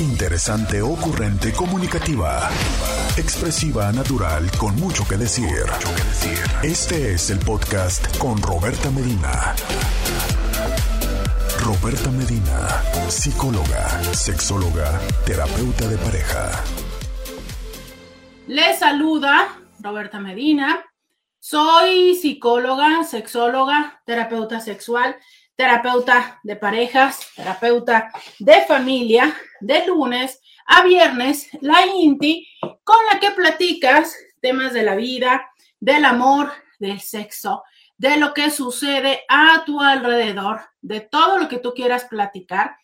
Interesante, ocurrente, comunicativa. Expresiva, natural, con mucho que decir. Este es el podcast con Roberta Medina. Roberta Medina, psicóloga, sexóloga, terapeuta de pareja. Les saluda Roberta Medina. Soy psicóloga, sexóloga, terapeuta sexual, terapeuta de parejas, terapeuta de familia, de lunes a viernes, la INTI, con la que platicas temas de la vida, del amor, del sexo, de lo que sucede a tu alrededor, de todo lo que tú quieras platicar.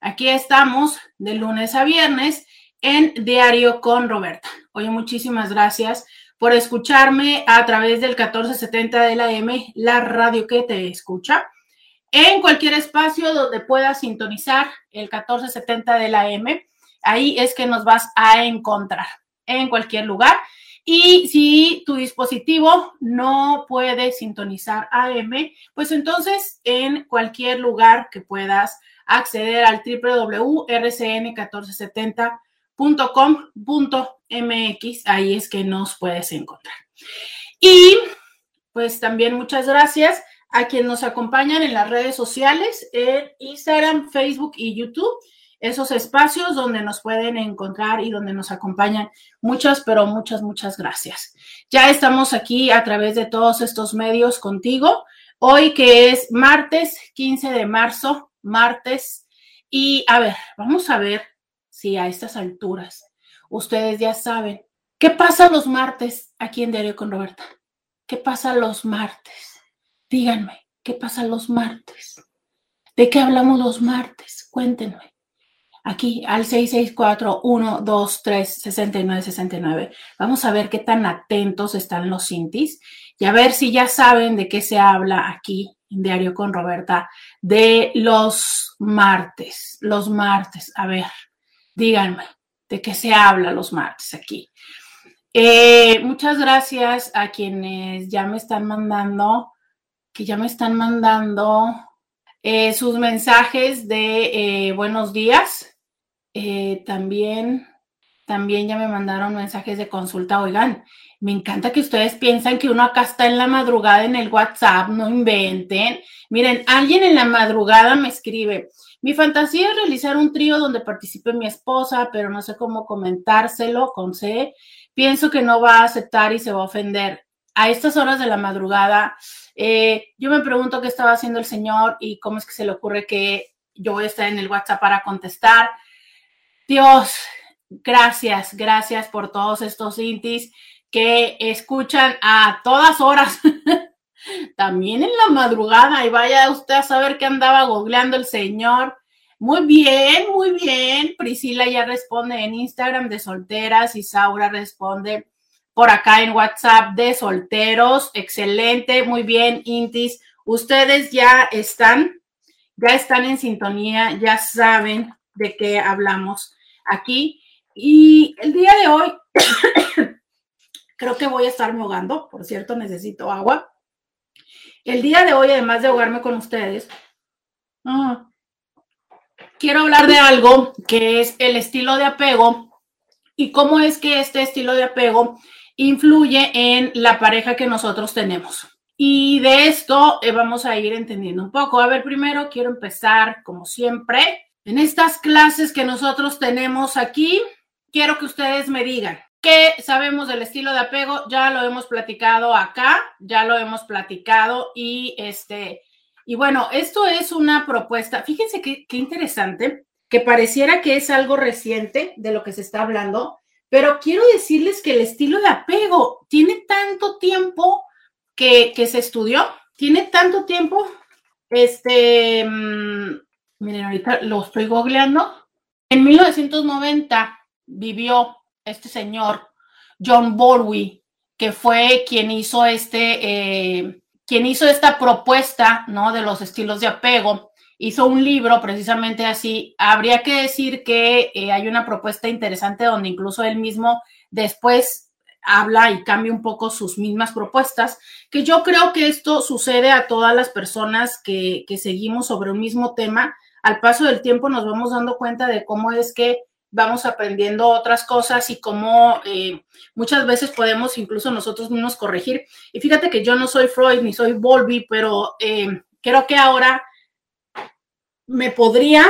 Aquí estamos de lunes a viernes en Diario con Roberta. Oye, muchísimas gracias por escucharme a través del 1470 de la M, la radio que te escucha, en cualquier espacio donde puedas sintonizar el 1470 de la M. Ahí es que nos vas a encontrar en cualquier lugar. Y si tu dispositivo no puede sintonizar AM, pues entonces en cualquier lugar que puedas acceder al www.rcn1470.com.mx, ahí es que nos puedes encontrar. Y pues también muchas gracias a quienes nos acompañan en las redes sociales, en Instagram, Facebook y YouTube esos espacios donde nos pueden encontrar y donde nos acompañan. Muchas, pero muchas, muchas gracias. Ya estamos aquí a través de todos estos medios contigo. Hoy que es martes 15 de marzo, martes. Y a ver, vamos a ver si a estas alturas ustedes ya saben qué pasa los martes aquí en Diario con Roberta. ¿Qué pasa los martes? Díganme, ¿qué pasa los martes? ¿De qué hablamos los martes? Cuéntenme aquí al 664-123-6969. Vamos a ver qué tan atentos están los cintis y a ver si ya saben de qué se habla aquí en Diario con Roberta de los martes. Los martes, a ver, díganme de qué se habla los martes aquí. Eh, muchas gracias a quienes ya me están mandando, que ya me están mandando eh, sus mensajes de eh, buenos días. Eh, también, también ya me mandaron mensajes de consulta. Oigan, me encanta que ustedes piensan que uno acá está en la madrugada en el WhatsApp, no inventen. Miren, alguien en la madrugada me escribe, mi fantasía es realizar un trío donde participe mi esposa, pero no sé cómo comentárselo con C. Pienso que no va a aceptar y se va a ofender. A estas horas de la madrugada, eh, yo me pregunto qué estaba haciendo el señor y cómo es que se le ocurre que yo voy a estar en el WhatsApp para contestar. Dios, gracias, gracias por todos estos intis que escuchan a todas horas, también en la madrugada, y vaya usted a saber que andaba googleando el señor. Muy bien, muy bien. Priscila ya responde en Instagram de solteras y Saura responde por acá en WhatsApp de solteros. Excelente, muy bien, Intis. Ustedes ya están, ya están en sintonía, ya saben de qué hablamos aquí. Y el día de hoy, creo que voy a estarme ahogando, por cierto, necesito agua. El día de hoy, además de ahogarme con ustedes, ah, quiero hablar de algo que es el estilo de apego y cómo es que este estilo de apego influye en la pareja que nosotros tenemos. Y de esto eh, vamos a ir entendiendo un poco. A ver, primero quiero empezar, como siempre, en estas clases que nosotros tenemos aquí, quiero que ustedes me digan qué sabemos del estilo de apego. Ya lo hemos platicado acá, ya lo hemos platicado y este, y bueno, esto es una propuesta. Fíjense qué, interesante, que pareciera que es algo reciente de lo que se está hablando, pero quiero decirles que el estilo de apego tiene tanto tiempo que, que se estudió, tiene tanto tiempo, este, mm, Miren, ahorita lo estoy googleando. En 1990 vivió este señor, John Borwy, que fue quien hizo este, eh, quien hizo esta propuesta, ¿no? De los estilos de apego. Hizo un libro precisamente así. Habría que decir que eh, hay una propuesta interesante donde incluso él mismo después habla y cambia un poco sus mismas propuestas, que yo creo que esto sucede a todas las personas que, que seguimos sobre un mismo tema al paso del tiempo nos vamos dando cuenta de cómo es que vamos aprendiendo otras cosas y cómo eh, muchas veces podemos incluso nosotros mismos corregir. Y fíjate que yo no soy Freud ni soy Volby, pero eh, creo que ahora me podría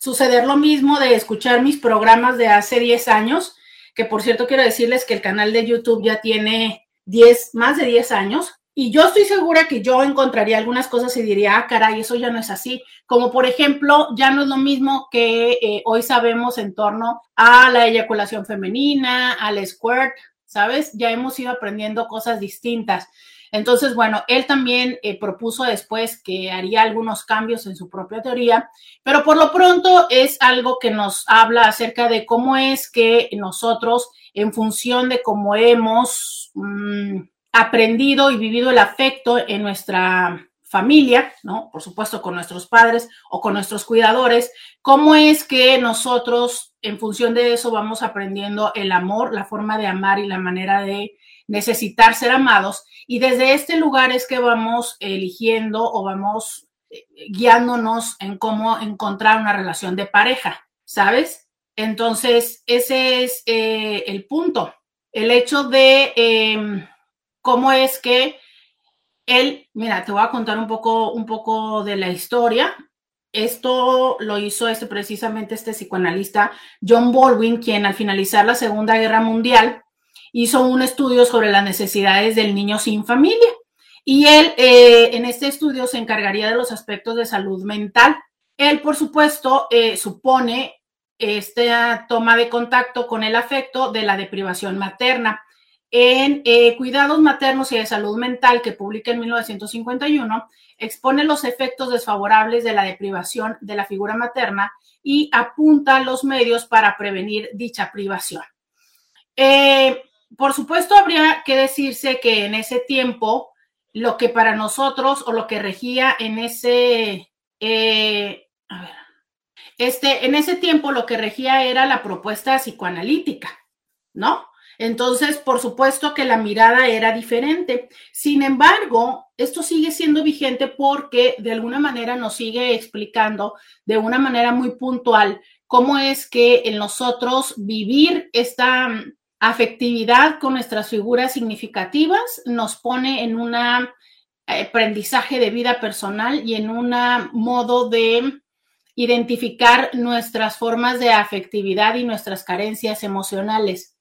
suceder lo mismo de escuchar mis programas de hace 10 años, que por cierto quiero decirles que el canal de YouTube ya tiene 10, más de 10 años, y yo estoy segura que yo encontraría algunas cosas y diría, ah, caray, eso ya no es así. Como por ejemplo, ya no es lo mismo que eh, hoy sabemos en torno a la eyaculación femenina, al squirt, ¿sabes? Ya hemos ido aprendiendo cosas distintas. Entonces, bueno, él también eh, propuso después que haría algunos cambios en su propia teoría, pero por lo pronto es algo que nos habla acerca de cómo es que nosotros, en función de cómo hemos... Mm, aprendido y vivido el afecto en nuestra familia, ¿no? Por supuesto con nuestros padres o con nuestros cuidadores, cómo es que nosotros en función de eso vamos aprendiendo el amor, la forma de amar y la manera de necesitar ser amados. Y desde este lugar es que vamos eligiendo o vamos eh, guiándonos en cómo encontrar una relación de pareja, ¿sabes? Entonces, ese es eh, el punto. El hecho de... Em, cómo es que él, mira, te voy a contar un poco, un poco de la historia. Esto lo hizo este, precisamente este psicoanalista John Baldwin, quien al finalizar la Segunda Guerra Mundial hizo un estudio sobre las necesidades del niño sin familia. Y él eh, en este estudio se encargaría de los aspectos de salud mental. Él, por supuesto, eh, supone esta toma de contacto con el afecto de la deprivación materna en eh, Cuidados Maternos y de Salud Mental, que publica en 1951, expone los efectos desfavorables de la deprivación de la figura materna y apunta los medios para prevenir dicha privación. Eh, por supuesto, habría que decirse que en ese tiempo, lo que para nosotros o lo que regía en ese, eh, este, en ese tiempo lo que regía era la propuesta psicoanalítica, ¿no? Entonces, por supuesto que la mirada era diferente. Sin embargo, esto sigue siendo vigente porque de alguna manera nos sigue explicando de una manera muy puntual cómo es que en nosotros vivir esta mm, afectividad con nuestras figuras significativas nos pone en un eh, aprendizaje de vida personal y en un modo de identificar nuestras formas de afectividad y nuestras carencias emocionales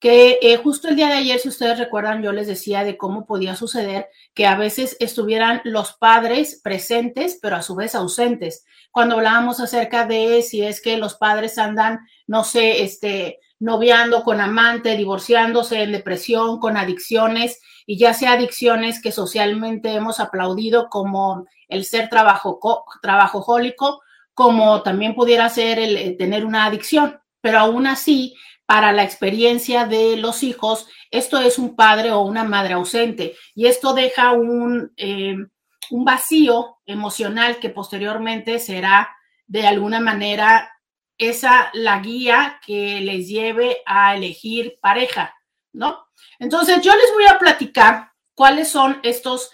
que eh, justo el día de ayer, si ustedes recuerdan, yo les decía de cómo podía suceder que a veces estuvieran los padres presentes, pero a su vez ausentes. Cuando hablábamos acerca de si es que los padres andan, no sé, este, noviando con amante, divorciándose en depresión, con adicciones, y ya sea adicciones que socialmente hemos aplaudido como el ser trabajo, trabajojólico, como también pudiera ser el tener una adicción. Pero aún así, para la experiencia de los hijos, esto es un padre o una madre ausente y esto deja un, eh, un vacío emocional que posteriormente será de alguna manera esa la guía que les lleve a elegir pareja, ¿no? Entonces yo les voy a platicar cuáles son estos,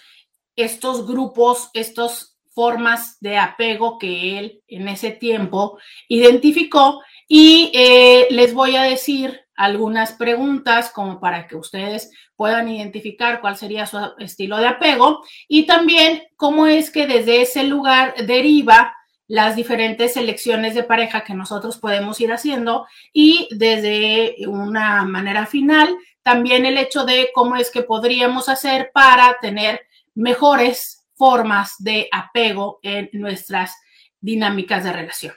estos grupos, estas formas de apego que él en ese tiempo identificó y eh, les voy a decir algunas preguntas como para que ustedes puedan identificar cuál sería su estilo de apego y también cómo es que desde ese lugar deriva las diferentes selecciones de pareja que nosotros podemos ir haciendo y desde una manera final también el hecho de cómo es que podríamos hacer para tener mejores formas de apego en nuestras dinámicas de relación.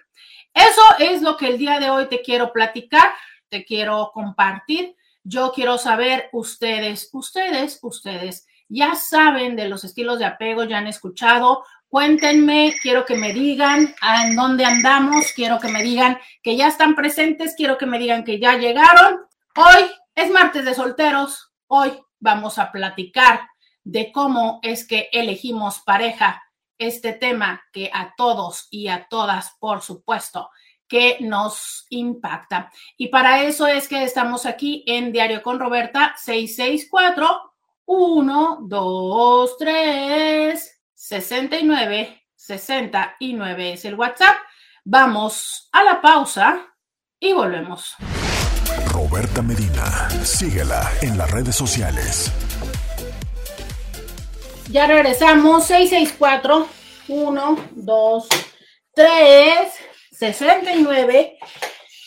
Eso es lo que el día de hoy te quiero platicar, te quiero compartir. Yo quiero saber, ustedes, ustedes, ustedes ya saben de los estilos de apego, ya han escuchado. Cuéntenme, quiero que me digan en dónde andamos, quiero que me digan que ya están presentes, quiero que me digan que ya llegaron. Hoy es martes de solteros, hoy vamos a platicar de cómo es que elegimos pareja este tema que a todos y a todas, por supuesto, que nos impacta. Y para eso es que estamos aquí en Diario con Roberta 664 1 2 3 69 69 es el WhatsApp. Vamos a la pausa y volvemos. Roberta Medina, síguela en las redes sociales. Ya regresamos, 664 1, 2, 3, 69,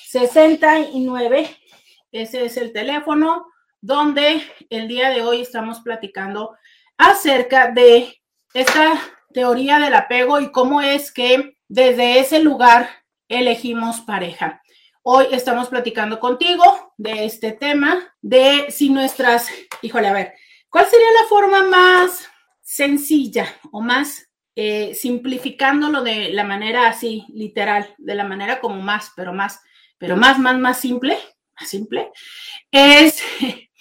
69. Ese es el teléfono donde el día de hoy estamos platicando acerca de esta teoría del apego y cómo es que desde ese lugar elegimos pareja. Hoy estamos platicando contigo de este tema, de si nuestras, híjole, a ver, ¿cuál sería la forma más sencilla o más eh, simplificándolo de la manera así, literal, de la manera como más, pero más, pero más, más, más simple, más simple, es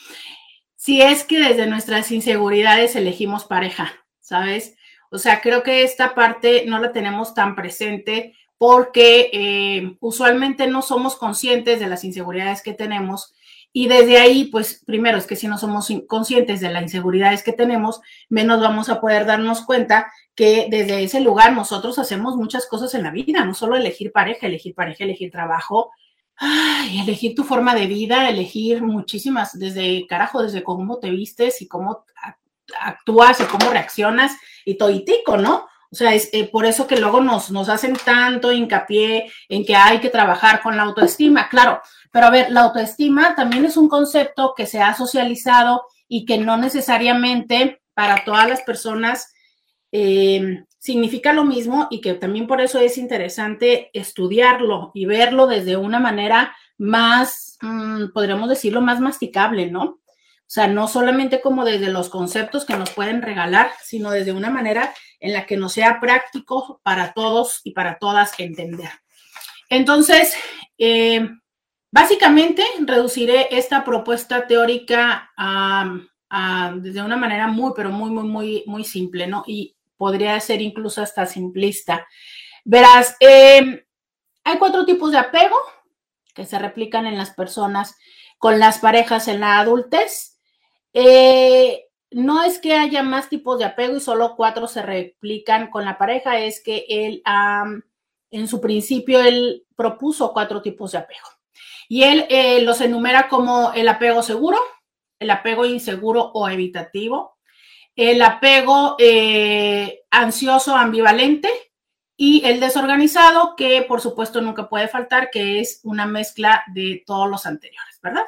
si es que desde nuestras inseguridades elegimos pareja, ¿sabes? O sea, creo que esta parte no la tenemos tan presente porque eh, usualmente no somos conscientes de las inseguridades que tenemos y desde ahí, pues primero es que si no somos conscientes de las inseguridades que tenemos, menos vamos a poder darnos cuenta que desde ese lugar nosotros hacemos muchas cosas en la vida, no solo elegir pareja, elegir pareja, elegir trabajo, elegir tu forma de vida, elegir muchísimas, desde carajo, desde cómo te vistes y cómo actúas y cómo reaccionas y toitico, ¿no? O sea, es eh, por eso que luego nos, nos hacen tanto hincapié en que hay que trabajar con la autoestima. Claro, pero a ver, la autoestima también es un concepto que se ha socializado y que no necesariamente para todas las personas eh, significa lo mismo y que también por eso es interesante estudiarlo y verlo desde una manera más, mm, podríamos decirlo, más masticable, ¿no? O sea, no solamente como desde los conceptos que nos pueden regalar, sino desde una manera en la que nos sea práctico para todos y para todas entender. Entonces, eh, básicamente reduciré esta propuesta teórica a, desde una manera muy, pero muy, muy, muy, muy simple, ¿no? Y podría ser incluso hasta simplista. Verás, em, hay cuatro tipos de apego que se replican en las personas con las parejas en la adultez. Eh, no es que haya más tipos de apego y solo cuatro se replican con la pareja, es que él, en su principio, él propuso cuatro tipos de apego. Y él eh, los enumera como el apego seguro, el apego inseguro o evitativo, el apego eh, ansioso ambivalente y el desorganizado, que por supuesto nunca puede faltar, que es una mezcla de todos los anteriores, ¿verdad?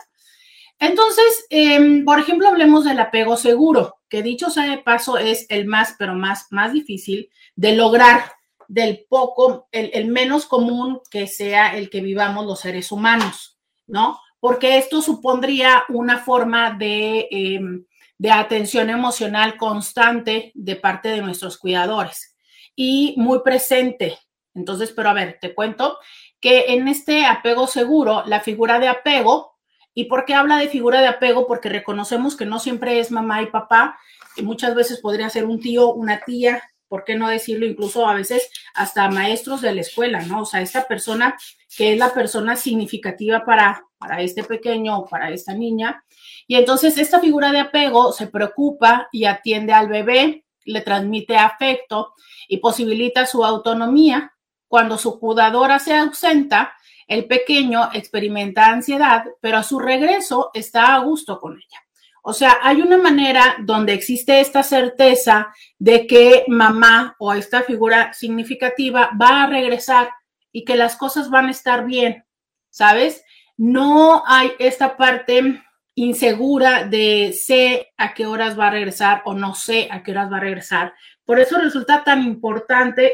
Entonces, em, por ejemplo, hablemos del apego seguro, que dicho sea de paso es el más, pero más, más difícil de lograr del poco, el, el menos común que sea el que vivamos los seres humanos, ¿no? Porque esto supondría una forma de em, de atención emocional constante de parte de nuestros cuidadores y muy presente. Entonces, pero a ver, te cuento que en este apego seguro, la figura de apego, ¿y por qué habla de figura de apego? Porque reconocemos que no siempre es mamá y papá, que muchas veces podría ser un tío, una tía, ¿por qué no decirlo? Incluso a veces hasta maestros de la escuela, ¿no? O sea, esta persona que es la persona significativa para, para este pequeño o para esta niña, y entonces esta figura de apego se preocupa y atiende al bebé, le transmite afecto y posibilita su autonomía. Cuando su cuidadora se ausenta, el pequeño experimenta ansiedad, pero a su regreso está a gusto con ella. O sea, hay una manera donde existe esta certeza de que mamá o esta figura significativa va a regresar y que las cosas van a estar bien, ¿sabes? No hay esta parte insegura de sé a qué horas va a regresar o no sé a qué horas va a regresar. Por eso resulta tan importante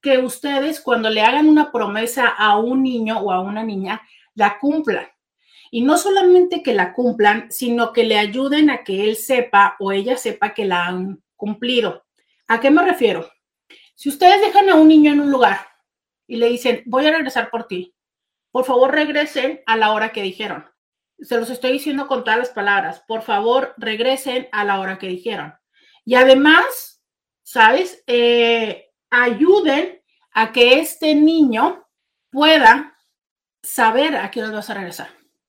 que ustedes cuando le hagan una promesa a un niño o a una niña, la cumplan. Y no solamente que la cumplan, sino que le ayuden a que él sepa o ella sepa que la han cumplido. ¿A qué me refiero? Si ustedes dejan a un niño en un lugar y le dicen, voy a regresar por ti, por favor regresen a la hora que dijeron se los estoy diciendo con todas las palabras, por favor regresen a la hora que dijeron. Y además, ¿sabes? Eh, ayuden a que este niño pueda saber a qué hora vas a regresar.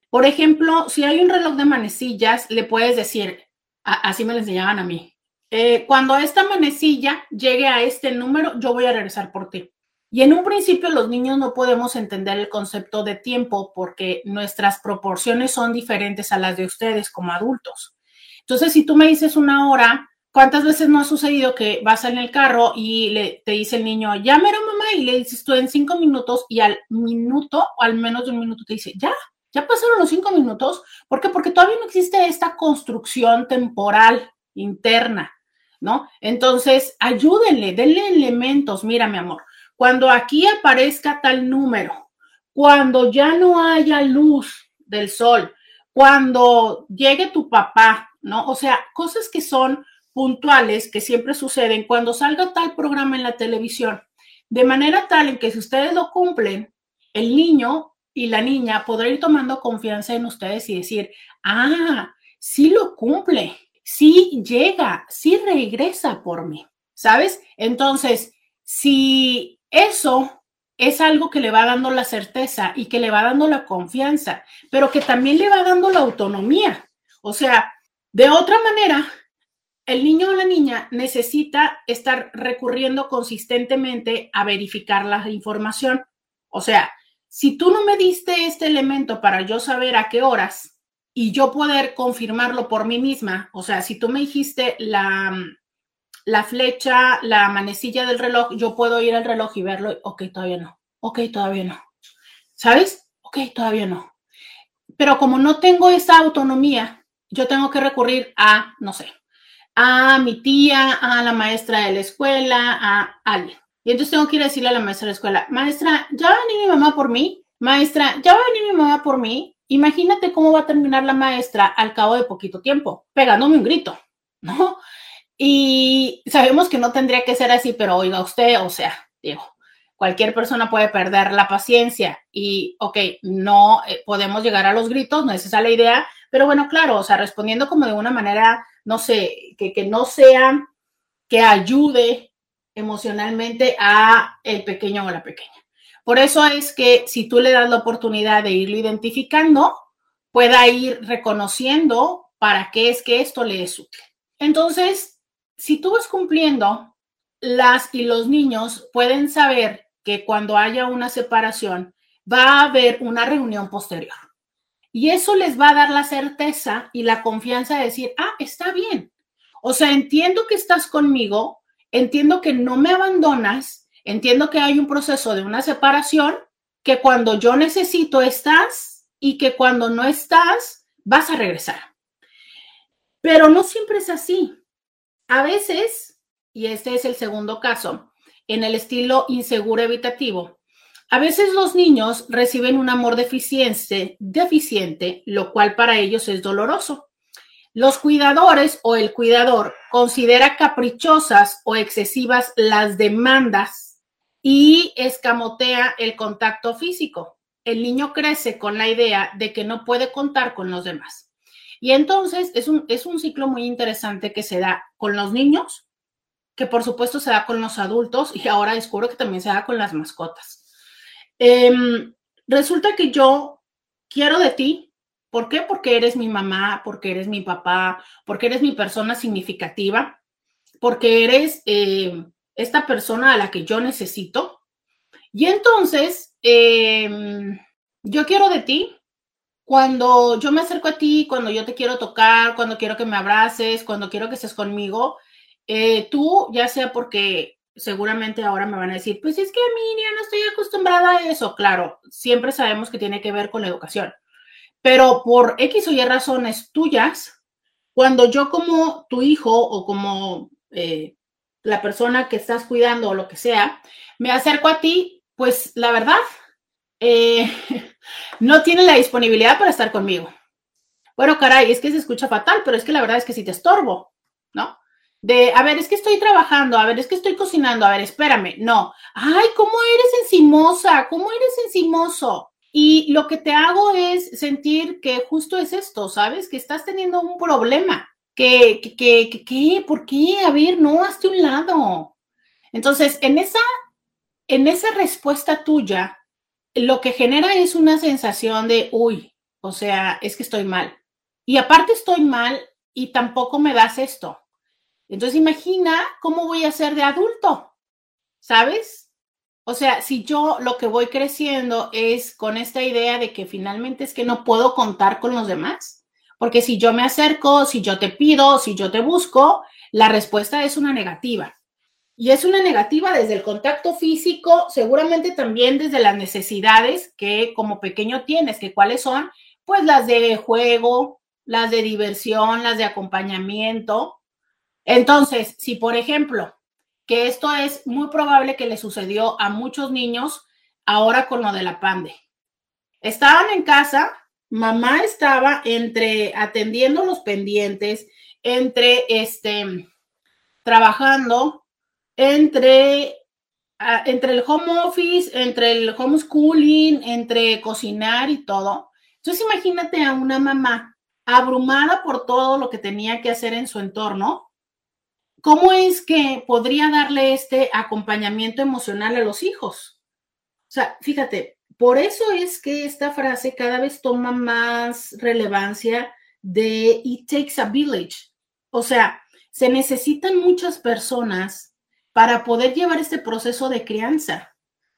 Por ejemplo, si hay un reloj de manecillas, le puedes decir, así me lo enseñaban a mí, eh, cuando esta manecilla llegue a este número, yo voy a regresar por ti. Y en un principio los niños no podemos entender el concepto de tiempo porque nuestras proporciones son diferentes a las de ustedes como adultos. Entonces, si tú me dices una hora, ¿cuántas veces no ha sucedido que vas en el carro y le, te dice el niño, ya mero mamá, y le dices tú en cinco minutos y al minuto o al menos de un minuto te dice, ya, ya pasaron los cinco minutos? ¿Por qué? Porque todavía no existe esta construcción temporal interna, ¿no? Entonces, ayúdenle, denle elementos. Mira, mi amor, cuando aquí aparezca tal número, cuando ya no haya luz del sol, cuando llegue tu papá, ¿no? O sea, cosas que son puntuales, que siempre suceden cuando salga tal programa en la televisión, de manera tal en que si ustedes lo cumplen, el niño y la niña podrá ir tomando confianza en ustedes y decir, ah, sí lo cumple, sí llega, sí regresa por mí, ¿sabes? Entonces, si eso es algo que le va dando la certeza y que le va dando la confianza, pero que también le va dando la autonomía. O sea, de otra manera, el niño o la niña necesita estar recurriendo consistentemente a verificar la información. O sea, si tú no me diste este elemento para yo saber a qué horas y yo poder confirmarlo por mí misma, o sea, si tú me dijiste la, la flecha, la manecilla del reloj, yo puedo ir al reloj y verlo, ok, todavía no, ok, todavía no. ¿Sabes? Ok, todavía no. Pero como no tengo esa autonomía, yo tengo que recurrir a, no sé, a mi tía, a la maestra de la escuela, a alguien. Y entonces tengo que ir a decirle a la maestra de la escuela, maestra, ¿ya va a venir mi mamá por mí? Maestra, ¿ya va a venir mi mamá por mí? Imagínate cómo va a terminar la maestra al cabo de poquito tiempo, pegándome un grito, ¿no? Y sabemos que no tendría que ser así, pero oiga usted, o sea, digo, cualquier persona puede perder la paciencia y, ok, no eh, podemos llegar a los gritos, no es esa la idea, pero bueno, claro, o sea, respondiendo como de una manera, no sé, que, que no sea, que ayude emocionalmente a el pequeño o la pequeña. Por eso es que si tú le das la oportunidad de irlo identificando, pueda ir reconociendo para qué es que esto le es útil. Entonces, si tú vas cumpliendo, las y los niños pueden saber que cuando haya una separación, va a haber una reunión posterior. Y eso les va a dar la certeza y la confianza de decir, ah, está bien. O sea, entiendo que estás conmigo, entiendo que no me abandonas, entiendo que hay un proceso de una separación, que cuando yo necesito estás y que cuando no estás vas a regresar. Pero no siempre es así. A veces, y este es el segundo caso, en el estilo inseguro evitativo, a veces los niños reciben un amor deficiente, deficiente, lo cual para ellos es doloroso. Los cuidadores o el cuidador considera caprichosas o excesivas las demandas y escamotea el contacto físico. El niño crece con la idea de que no puede contar con los demás. Y entonces es un, es un ciclo muy interesante que se da con los niños, que por supuesto se da con los adultos y ahora descubro que también se da con las mascotas. Em, resulta que yo quiero de ti, ¿Por qué? Porque eres mi mamá, porque eres mi papá, porque eres mi persona significativa, porque eres eh, esta persona a la que yo necesito. Y entonces, em, yo quiero de ti. Cuando yo me acerco a ti, cuando yo te quiero tocar, cuando quiero que me abraces, cuando quiero que estés conmigo, eh, tú, ya sea porque seguramente ahora me van a decir, pues es que a mí ya no estoy acostumbrada a eso. Claro, siempre sabemos que tiene que ver con la educación. Pero por X o Y razones tuyas, cuando yo como tu hijo o como eh, la persona que estás cuidando o lo que sea, me acerco a ti, pues la verdad, eh, no tiene la disponibilidad para estar conmigo. Bueno, caray, es que se escucha fatal, pero es que la verdad es que si te estorbo, ¿no? De, a ver, es que estoy trabajando, a ver, es que estoy cocinando, a ver, espérame, no. Ay, ¿cómo eres encimosa? ¿Cómo eres encimoso? Y lo que te hago es sentir que justo es esto, ¿sabes? Que estás teniendo un problema. Que, que, que, ¿qué? ¿Por qué? A ver, no, hazte un lado. Entonces, en esa, en esa respuesta tuya, lo que genera es una sensación de, uy, o sea, es que estoy mal. Y aparte estoy mal y tampoco me das esto. Entonces, imagina cómo voy a ser de adulto, ¿sabes? O sea, si yo lo que voy creciendo es con esta idea de que finalmente es que no puedo contar con los demás, porque si yo me acerco, si yo te pido, si yo te busco, la respuesta es una negativa. Y es una negativa desde el contacto físico, seguramente también desde las necesidades que como pequeño tienes, que cuáles son, pues las de juego, las de diversión, las de acompañamiento. Entonces, si por ejemplo que esto es muy probable que le sucedió a muchos niños ahora con lo de la pande. Estaban en casa, mamá estaba entre atendiendo los pendientes, entre este trabajando, entre entre el home office, entre el homeschooling, entre cocinar y todo. Entonces imagínate a una mamá abrumada por todo lo que tenía que hacer en su entorno, ¿cómo es que podría darle este acompañamiento emocional a los hijos? O sea, fíjate, por eso es que esta frase cada vez toma más relevancia de It takes a village. O sea, se necesitan muchas personas para poder llevar este proceso de crianza,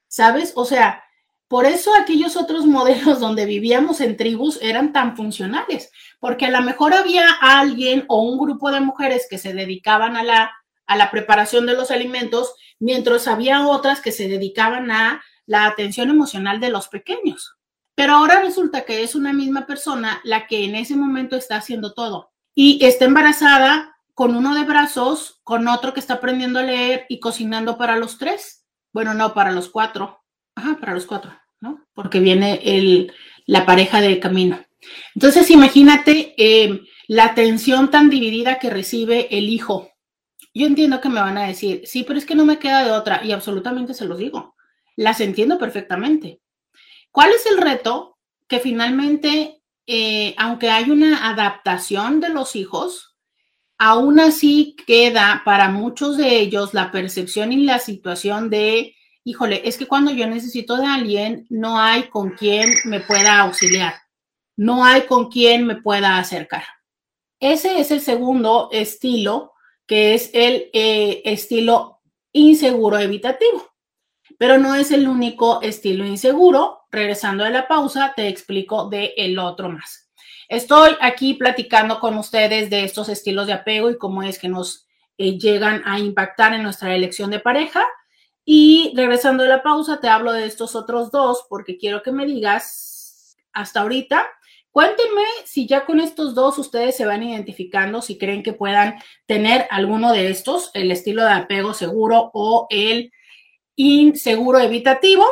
¿sabes? O sea, por eso aquellos otros modelos donde vivíamos en tribus eran tan funcionales, porque a lo mejor había alguien o un grupo de mujeres que se dedicaban a la, a la preparación de los alimentos, mientras había otras que se dedicaban a la atención emocional de los pequeños. Pero ahora resulta que es una misma persona la que en ese momento está haciendo todo y está embarazada con uno de brazos, con otro que está aprendiendo a leer y cocinando para los tres. Bueno, no, para los cuatro. Ajá, para los cuatro, ¿no? Porque viene el, la pareja de camino. Entonces, imagínate eh, la atención tan dividida que recibe el hijo. Yo entiendo que me van a decir, sí, pero es que no me queda de otra, y absolutamente se los digo. Las entiendo perfectamente. ¿Cuál es el reto? Que finalmente, eh, aunque hay una adaptación de los hijos, aún así queda para muchos de ellos la percepción y la situación de híjole, es que cuando yo necesito de alguien, no hay con quien me pueda auxiliar, no hay con quien me pueda acercar. Ese es el segundo estilo, que es el eh, estilo inseguro evitativo. Pero no es el único estilo inseguro. Regresando de la pausa, te explico de el otro más. Estoy aquí platicando con ustedes de estos estilos de apego y cómo es que nos eh, llegan a impactar en nuestra elección de pareja. Y regresando a la pausa, te hablo de estos otros dos porque quiero que me digas hasta ahorita. Cuéntenme si ya con estos dos ustedes se van identificando, si creen que puedan tener alguno de estos, el estilo de apego seguro o el inseguro evitativo.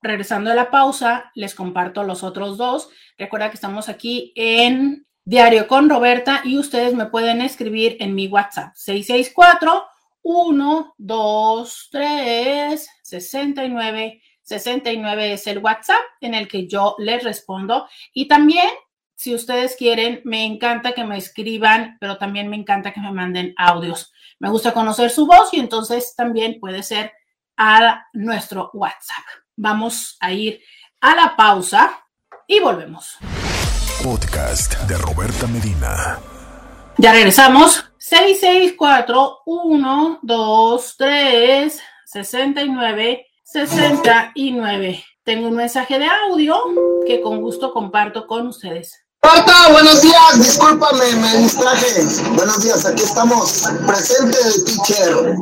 Regresando a la pausa, les comparto los otros dos. Recuerda que estamos aquí en Diario con Roberta y ustedes me pueden escribir en mi WhatsApp 664 1, 2, 3, 69. 69 es el WhatsApp en el que yo les respondo. Y también, si ustedes quieren, me encanta que me escriban, pero también me encanta que me manden audios. Me gusta conocer su voz y entonces también puede ser a nuestro WhatsApp. Vamos a ir a la pausa y volvemos. Podcast de Roberta Medina. Ya regresamos. 664 1 2 3 69 69. Tengo un mensaje de audio que con gusto comparto con ustedes. Marta, buenos días, discúlpame, me distraje. Buenos días, aquí estamos, presente el teacher.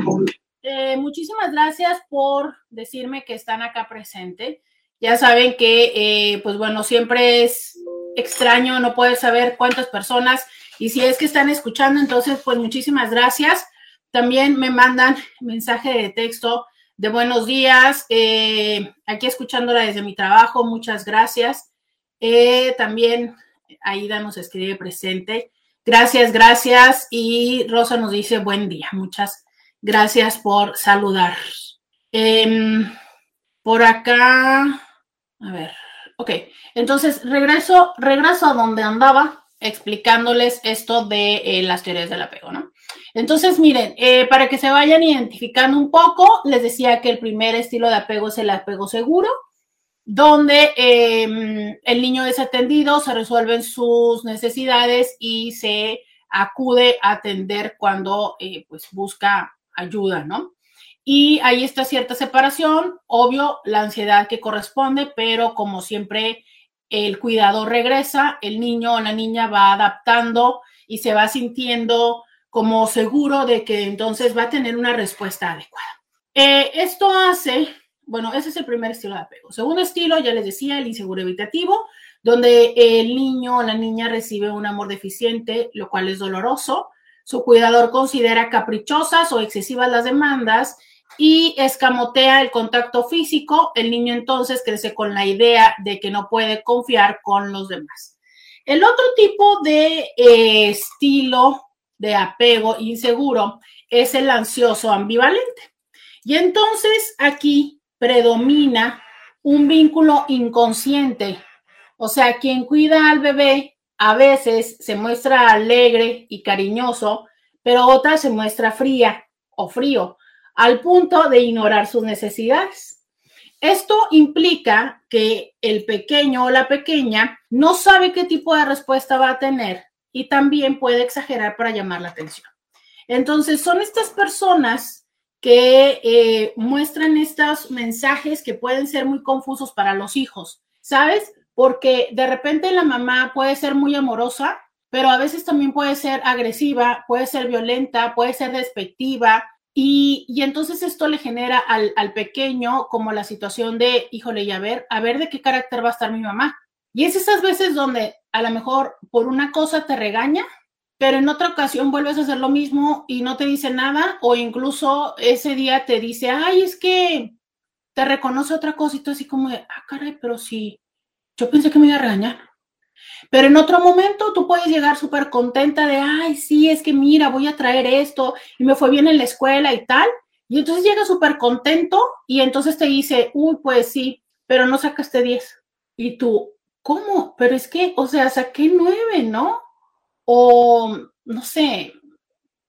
Eh, muchísimas gracias por decirme que están acá presente. Ya saben que, eh, pues bueno, siempre es extraño no poder saber cuántas personas y si es que están escuchando, entonces, pues muchísimas gracias. También me mandan mensaje de texto de buenos días, eh, aquí escuchándola desde mi trabajo, muchas gracias. Eh, también Aida nos escribe presente. Gracias, gracias. Y Rosa nos dice buen día. Muchas gracias por saludar. Em, por acá, a ver, ok. Entonces regreso, regreso a donde andaba explicándoles esto de eh, las teorías del apego, ¿no? Entonces, miren, eh, para que se vayan identificando un poco, les decía que el primer estilo de apego es el apego seguro, donde em, el niño es atendido, se resuelven sus necesidades y se acude a atender cuando eh, pues busca ayuda, ¿no? y ahí está cierta separación, obvio, la ansiedad que corresponde, pero como siempre el cuidado regresa, el niño o la niña va adaptando y se va sintiendo como seguro de que entonces va a tener una respuesta adecuada. Eh, esto hace, bueno, ese es el primer estilo de apego. Segundo estilo, ya les decía, el inseguro evitativo, donde el niño o la niña recibe un amor deficiente, lo cual es doloroso. Su cuidador considera caprichosas o excesivas las demandas y escamotea el contacto físico, el niño entonces crece con la idea de que no puede confiar con los demás. El otro tipo de eh, estilo de apego inseguro es el ansioso ambivalente. Y entonces aquí predomina un vínculo inconsciente. O sea, quien cuida al bebé a veces se muestra alegre y cariñoso, pero otra se muestra fría o frío al punto de ignorar sus necesidades. Esto implica que el pequeño o la pequeña no sabe qué tipo de respuesta va a tener y también puede exagerar para llamar la atención. Entonces, son estas personas que eh, muestran estos mensajes que pueden ser muy confusos para los hijos, ¿sabes? Porque de repente la mamá puede ser muy amorosa, pero a veces también puede ser agresiva, puede ser violenta, puede ser despectiva, y, entonces esto le genera al, pequeño como la situación de, híjole, y a ver, a ver de qué carácter va a estar mi mamá. Y es esas veces donde a lo mejor por una cosa te regaña, pero en otra ocasión vuelves a hacer lo mismo y no te dice nada, o incluso ese día te dice, ay, es que te reconoce otra cosa y tú así como de, ah, caray, pero sí, yo pensé que me iba a regañar. Pero en otro momento tú puedes llegar súper contenta de, ay, sí, es que mira, voy a traer esto y me fue bien en la escuela y tal. Y entonces llega súper contento y entonces te dice, uy, pues sí, pero no sacaste 10. Y tú, ¿cómo? Pero es que, o sea, saqué 9, ¿no? O, no sé,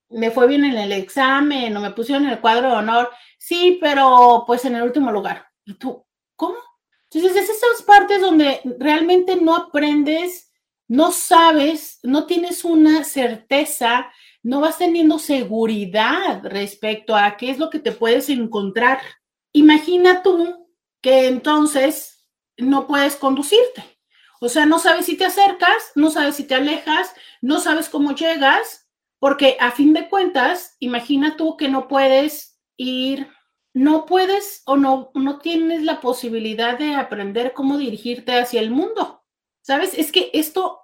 me fue bien en el examen o me pusieron en el cuadro de honor. Sí, pero pues en el último lugar. Y tú, ¿cómo? Entonces, es esas partes donde realmente no aprendes, no sabes, no tienes una certeza, no vas teniendo seguridad respecto a qué es lo que te puedes encontrar. Imagina tú que entonces no puedes conducirte. O sea, no sabes si te acercas, no sabes si te alejas, no sabes cómo llegas, porque a fin de cuentas, imagina tú que no puedes ir no puedes o no, no tienes la posibilidad de aprender cómo dirigirte hacia el mundo. ¿Sabes? Es que esto,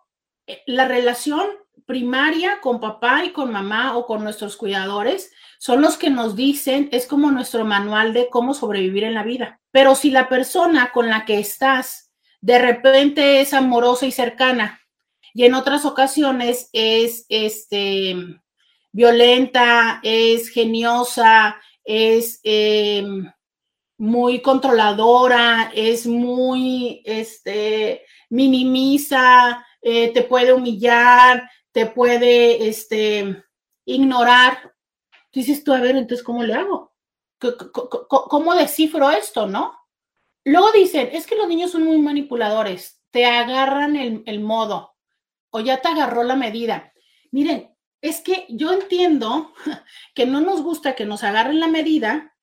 eh, la relación primaria con papá y con mamá o con nuestros cuidadores son los que nos dicen, es como nuestro manual de cómo sobrevivir en la vida. Pero si la persona con la que estás de repente es amorosa y cercana y en otras ocasiones es este violenta, es geniosa, es eh, muy controladora, es muy, este, minimiza, eh, te puede humillar, te puede, este, ignorar. Dices tú, a ver, entonces, ¿cómo le hago? ¿Cómo descifro esto, no? Luego dicen, es que los niños son muy manipuladores, te agarran el, el modo o ya te agarró la medida. Miren, es que yo entiendo que no nos gusta que nos agarren la medida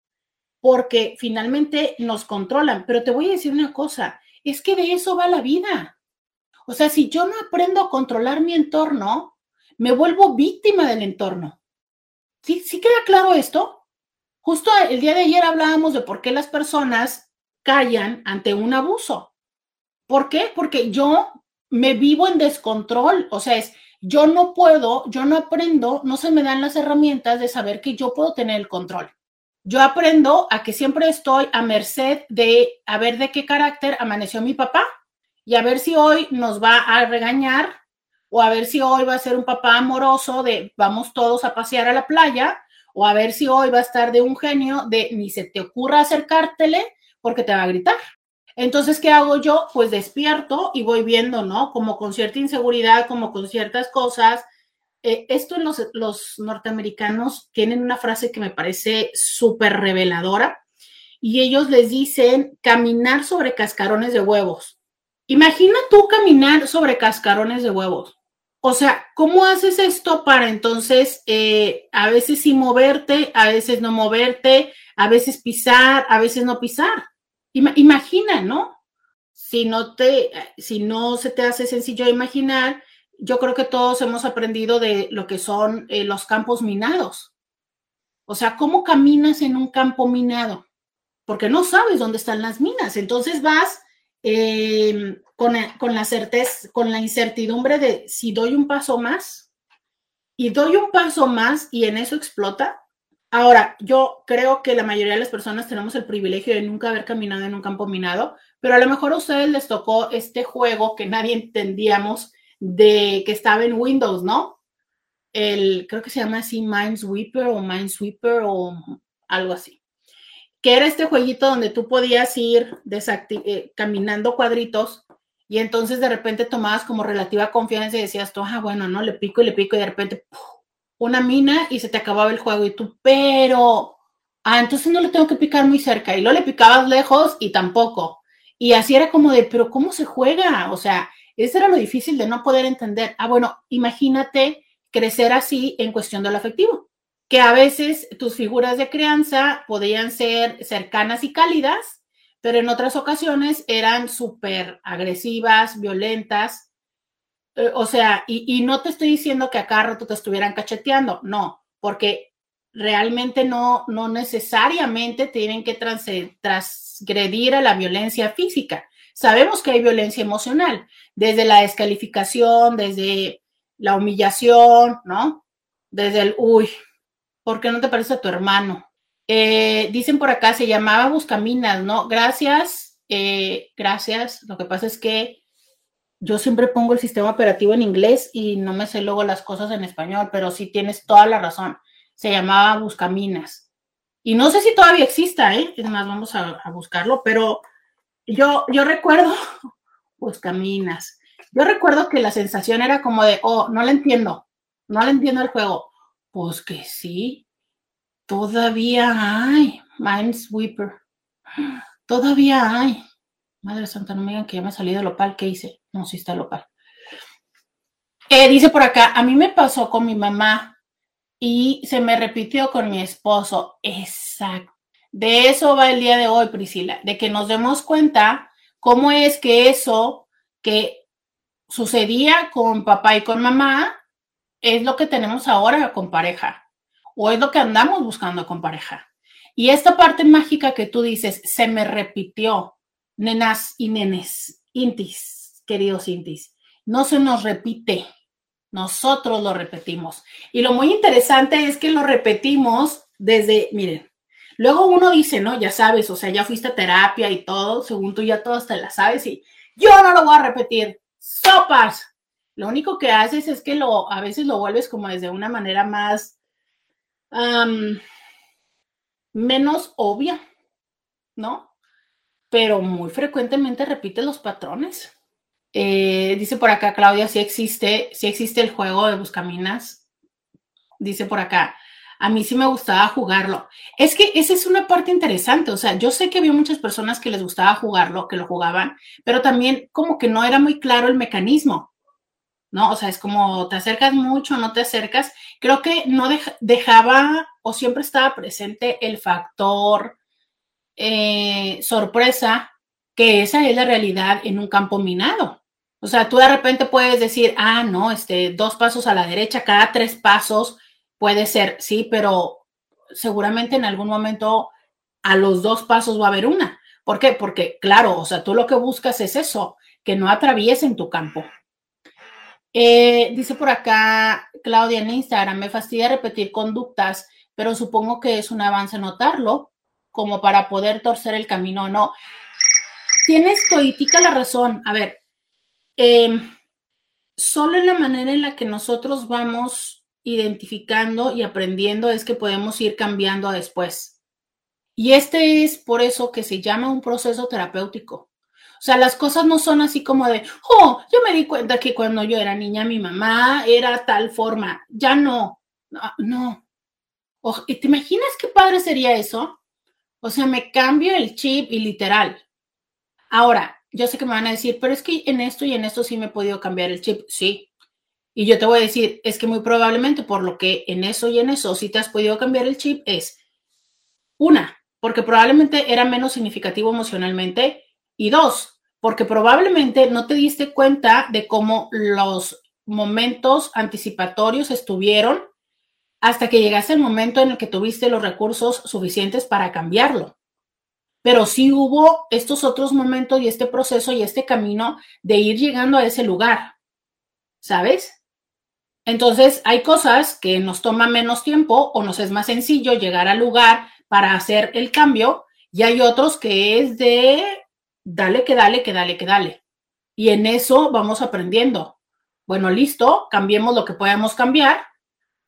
porque finalmente nos controlan, pero te voy a decir una cosa, es que de eso va la vida. O sea, si yo no aprendo a controlar mi entorno, me vuelvo víctima del entorno. ¿Sí, ¿Sí queda claro esto? Justo el día de ayer hablábamos de por qué las personas callan ante un abuso. ¿Por qué? Porque yo me vivo en descontrol. O sea, es, yo no puedo, yo no aprendo, no se me dan las herramientas de saber que yo puedo tener el control. Yo aprendo a que siempre estoy a merced de a ver de qué carácter amaneció mi papá y a ver si hoy nos va a regañar o a ver si hoy va a ser un papá amoroso de vamos todos a pasear a la playa o a ver si hoy va a estar de un genio de ni se te ocurra acercártele porque te va a gritar. Entonces, ¿qué hago yo? Pues despierto y voy viendo, ¿no? Como con cierta inseguridad, como con ciertas cosas. Eh, esto los norteamericanos tienen una frase que me parece súper reveladora y ellos les dicen caminar sobre cascarones de huevos. Imagina tú caminar sobre cascarones de huevos. O sea, ¿cómo haces esto para entonces eh, a veces sí moverte, a veces no moverte, a veces pisar, a veces no pisar. Imagina, ¿no? Si no te, si no se te hace sencillo imaginar, yo creo que todos hemos aprendido de lo que son eh, los campos minados. O sea, ¿cómo caminas en un campo minado? Porque no sabes dónde están las minas. Entonces vas em, con, con, la certeza, con la incertidumbre de si doy un paso más y doy un paso más y en eso explota. Ahora, yo creo que la mayoría de las personas tenemos el privilegio de nunca haber caminado en un campo minado, pero a lo mejor a ustedes les tocó este juego que nadie entendíamos de que estaba en Windows, ¿no? El, creo que se llama así Minesweeper o Minesweeper o algo así. Que era este jueguito donde tú podías ir eh, caminando cuadritos y entonces de repente tomabas como relativa confianza y decías tú, ah, bueno, no, le pico y le pico y de repente una mina y se te acababa el juego y tú, pero, ah, entonces no le tengo que picar muy cerca y luego le picabas lejos y tampoco. Y así era como de, pero ¿cómo se juega? O sea, eso era lo difícil de no poder entender. Ah, bueno, imagínate crecer así en cuestión de lo afectivo, que a veces tus figuras de crianza podían ser cercanas y cálidas, pero en otras ocasiones eran súper agresivas, violentas. Eh, o sea, y, no te estoy diciendo que a cada rato te estuvieran cacheteando, no, porque realmente no, no necesariamente tienen que transgredir a la violencia física. Sabemos que hay violencia emocional, desde la descalificación, desde la humillación, ¿no? Desde el, uy, ¿por qué no te parece a tu hermano? Eh, dicen por acá, se llamaba Buscaminas, ¿no? Gracias, eh, gracias. Lo que pasa es que yo siempre pongo el sistema operativo en inglés y no me sé luego las cosas en español, pero sí tienes toda la razón. Se llamaba Buscaminas. Y no sé si todavía exista, ¿eh? Es más, vamos a buscarlo, pero yo, yo recuerdo, pues caminas. Yo recuerdo que la sensación era como de, oh, no le entiendo, no le entiendo el juego. Pues que sí, todavía hay Minesweeper. Todavía hay. Madre Santa, no me digan que ya me salí de Lopal. ¿Qué hice? No, sí está Lopal. Eh, dice por acá, a mí me pasó con mi mamá y se me repitió con mi esposo. Exacto. De eso va el día de hoy, Priscila, de que nos demos cuenta cómo es que eso que sucedía con papá y con mamá es lo que tenemos ahora con pareja o es lo que andamos buscando con pareja. Y esta parte mágica que tú dices, se me repitió, nenas y nenes, intis, queridos intis, no se nos repite, nosotros lo repetimos. Y lo muy interesante es que lo repetimos desde, miren, Luego uno dice, no, ya sabes, o sea, ya fuiste a terapia y todo, según tú ya todas te la sabes y yo no lo voy a repetir. Sopas. Lo único que haces es que lo, a veces lo vuelves como desde una manera más, menos obvia, ¿no? Pero muy frecuentemente repite los patrones. Eh, dice por acá Claudia, si existe, si existe el juego de Buscaminas. Dice por acá, a mí sí me gustaba jugarlo. Es que esa es una parte interesante, o sea, yo sé que había muchas personas que les gustaba jugarlo, que lo jugaban, pero también como que no era muy claro el mecanismo, ¿no? O sea, es como te acercas mucho, no te acercas. Creo que no dejaba o siempre estaba presente el factor eh, sorpresa, que esa es la realidad en un campo minado. O sea, tú de repente puedes decir, ah, no, este, dos pasos a la derecha, cada tres pasos Puede ser, sí, pero seguramente en algún momento a los dos pasos va a haber una. ¿Por qué? Porque, claro, o sea, tú lo que buscas es eso, que no atraviesen tu campo. Eh, dice por acá Claudia en Instagram, me fastidia repetir conductas, pero supongo que es un avance notarlo, como para poder torcer el camino o no. Tienes toitica la razón. A ver, em, solo en la manera en la que nosotros vamos identificando y aprendiendo es que podemos ir cambiando después. Y este es por eso que se llama un proceso terapéutico. O sea, las cosas no son así como de, oh, yo me di cuenta que cuando yo era niña mi mamá era tal forma. Ya no, no. ¿Te imaginas qué padre sería eso? O sea, me cambio el chip y literal. Ahora, yo sé que me van a decir, pero es que en esto y en esto sí me he podido cambiar el chip. Sí, y yo te voy a decir, es que muy probablemente por lo que en eso y en eso sí te has podido cambiar el chip es, una, porque probablemente era menos significativo emocionalmente. Y dos, porque probablemente no te diste cuenta de cómo los momentos anticipatorios estuvieron hasta que llegaste el momento en el que tuviste los recursos suficientes para cambiarlo. Pero sí hubo estos otros momentos y este proceso y este camino de ir llegando a ese lugar, ¿sabes? Entonces, hay cosas que nos toma menos tiempo o nos es más sencillo llegar al lugar para hacer el cambio y hay otros que es de dale, que dale, que dale, que dale. Y en eso vamos aprendiendo. Bueno, listo, cambiemos lo que podemos cambiar,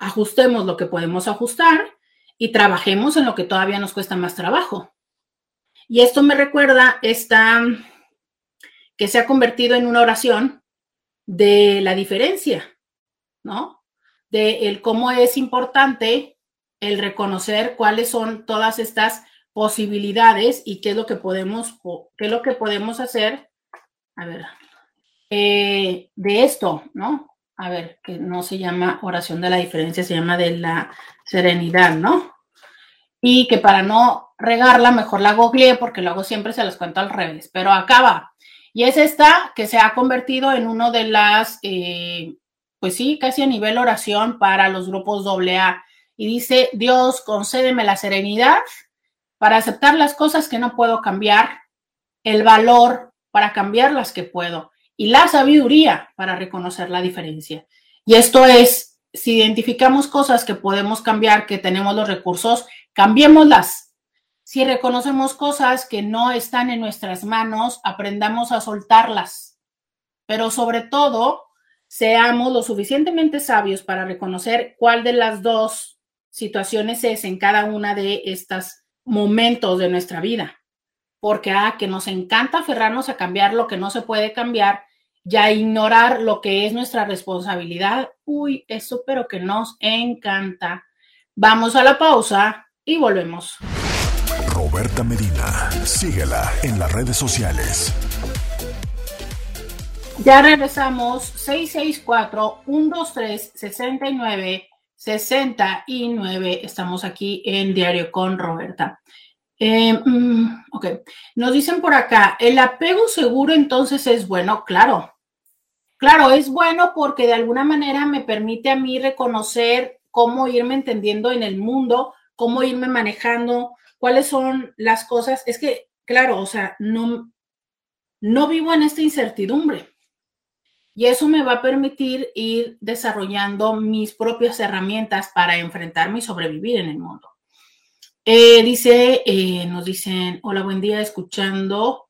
ajustemos lo que podemos ajustar y trabajemos en lo que todavía nos cuesta más trabajo. Y esto me recuerda esta que se ha convertido en una oración de la diferencia, ¿no? De el cómo es importante el reconocer cuáles son todas estas posibilidades y qué es lo que podemos, qué es lo que podemos hacer, a ver, eh, de esto, ¿no? A ver, que no se llama oración de la diferencia, se llama de la serenidad, ¿no? Y que para no regarla, mejor la googleé porque luego siempre se las cuento al revés, pero acá va. Y es esta que se ha convertido en uno de las, eh, pues sí, casi a nivel oración para los grupos AA. Y dice, Dios, concédeme la serenidad para aceptar las cosas que no puedo cambiar, el valor para cambiar las que puedo y la sabiduría para reconocer la diferencia. Y esto es, si identificamos cosas que podemos cambiar, que tenemos los recursos, cambiémoslas. Si reconocemos cosas que no están en nuestras manos, aprendamos a soltarlas. Pero sobre todo, seamos lo suficientemente sabios para reconocer cuál de las dos situaciones es en cada una de estas momentos de nuestra vida. Porque, ah, que nos encanta aferrarnos a cambiar lo que no se puede cambiar, ya ignorar lo que es nuestra responsabilidad. Uy, eso pero que nos encanta. Vamos a la pausa y volvemos. Roberta Medina, síguela en las redes sociales. Ya regresamos 664-123-69 69. Estamos aquí en Diario con Roberta. Eh, mm, ok, nos dicen por acá, ¿el apego seguro entonces es bueno? Claro, claro, es bueno porque de alguna manera me permite a mí reconocer cómo irme entendiendo en el mundo, cómo irme manejando, cuáles son las cosas. Es que, claro, o sea, no, no vivo en esta incertidumbre. Y eso me va a permitir ir desarrollando mis propias herramientas para enfrentarme y sobrevivir en el mundo. Eh, dice, eh, nos dicen, hola, buen día, escuchando,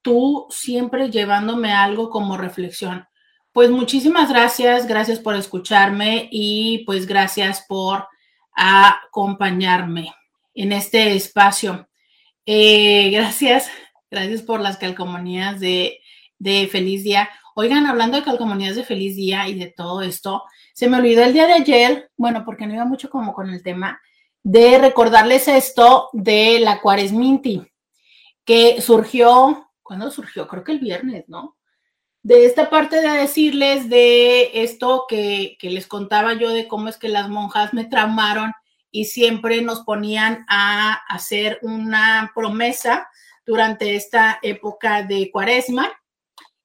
tú siempre llevándome algo como reflexión. Pues muchísimas gracias, gracias por escucharme y pues gracias por acompañarme en este espacio. Eh, gracias, gracias por las calcomanías de, de Feliz Día. Oigan, hablando de calcomanías de feliz día y de todo esto, se me olvidó el día de ayer, bueno, porque no iba mucho como con el tema, de recordarles esto de la Cuaresminti, que surgió, ¿cuándo surgió? Creo que el viernes, ¿no? De esta parte de decirles de esto que, que les contaba yo de cómo es que las monjas me traumaron y siempre nos ponían a hacer una promesa durante esta época de cuaresma.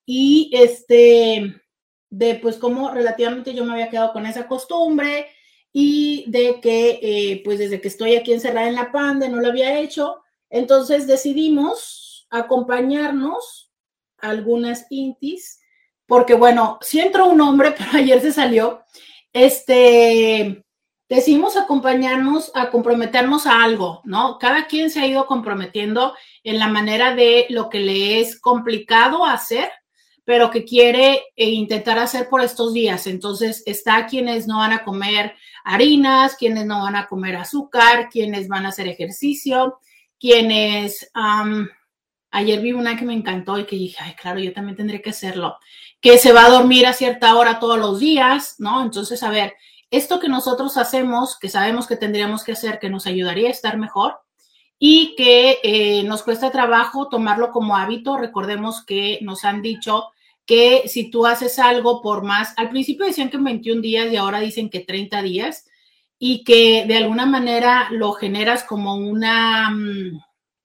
Y este, de pues como relativamente yo me había quedado con esa costumbre y de que eh, pues desde que estoy aquí encerrada en la pande no lo había hecho, entonces decidimos acompañarnos algunas intis, porque bueno, si entró un hombre, pero ayer se salió, este, decidimos acompañarnos a comprometernos a algo, ¿no? Cada quien se ha ido comprometiendo en la manera de lo que le es complicado hacer pero que quiere eh, intentar hacer por estos días. Entonces, está quienes no van a comer harinas, quienes no van a comer azúcar, quienes van a hacer ejercicio, quienes... ayer vi una que me encantó y que dije, ay, claro, yo también tendré que hacerlo, que se va a dormir a cierta hora todos los días, ¿no? Entonces, a ver, esto que nosotros hacemos, que sabemos que tendríamos que hacer, que nos ayudaría a estar mejor, y que eh, nos cuesta trabajo tomarlo como hábito. Recordemos que nos han dicho que si tú haces algo por más, al principio decían que 21 días y ahora dicen que 30 días, y que de alguna manera lo generas como una mm,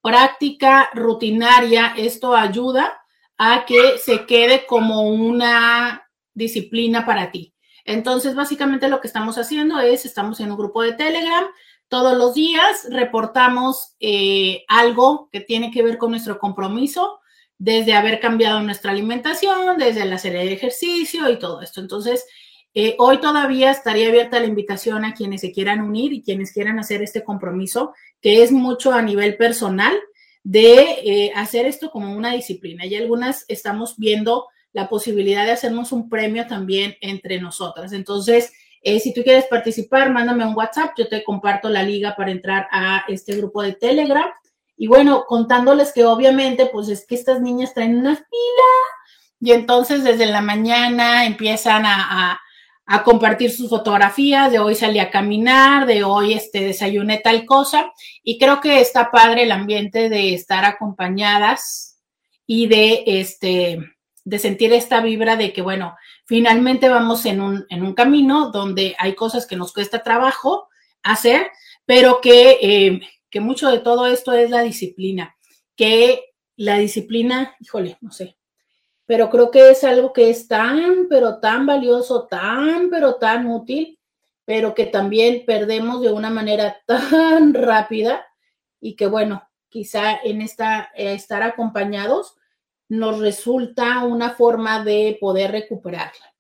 práctica rutinaria, esto ayuda a que se quede como una disciplina para ti. Entonces, básicamente lo que estamos haciendo es, estamos en un grupo de Telegram, todos los días reportamos eh, algo que tiene que ver con nuestro compromiso, desde haber cambiado nuestra alimentación, desde la serie de ejercicio y todo esto. Entonces, eh, hoy todavía estaría abierta la invitación a quienes se quieran unir y quienes quieran hacer este compromiso, que es mucho a nivel personal, de eh, hacer esto como una disciplina. Y algunas estamos viendo la posibilidad de hacernos un premio también entre nosotras. Entonces, eh, si tú quieres participar, mándame un WhatsApp, yo te comparto la liga para entrar a este grupo de Telegram. Y bueno, contándoles que obviamente, pues es que estas niñas traen una fila y entonces desde la mañana empiezan a, compartir sus fotografías, de hoy salí a caminar, de hoy este, desayuné tal cosa. Y creo que está padre el ambiente de estar acompañadas y de este de sentir esta vibra de que, bueno, finalmente vamos en un, en un camino donde hay cosas que nos cuesta trabajo hacer, pero que, eh, que mucho de todo esto es la disciplina, que la disciplina, híjole, no sé, pero creo que es algo que es tan, pero tan valioso, tan, pero tan útil, pero que también perdemos de una manera tan rápida y que bueno, quizá en esta, eh, estar acompañados nos resulta una forma de poder recuperarla.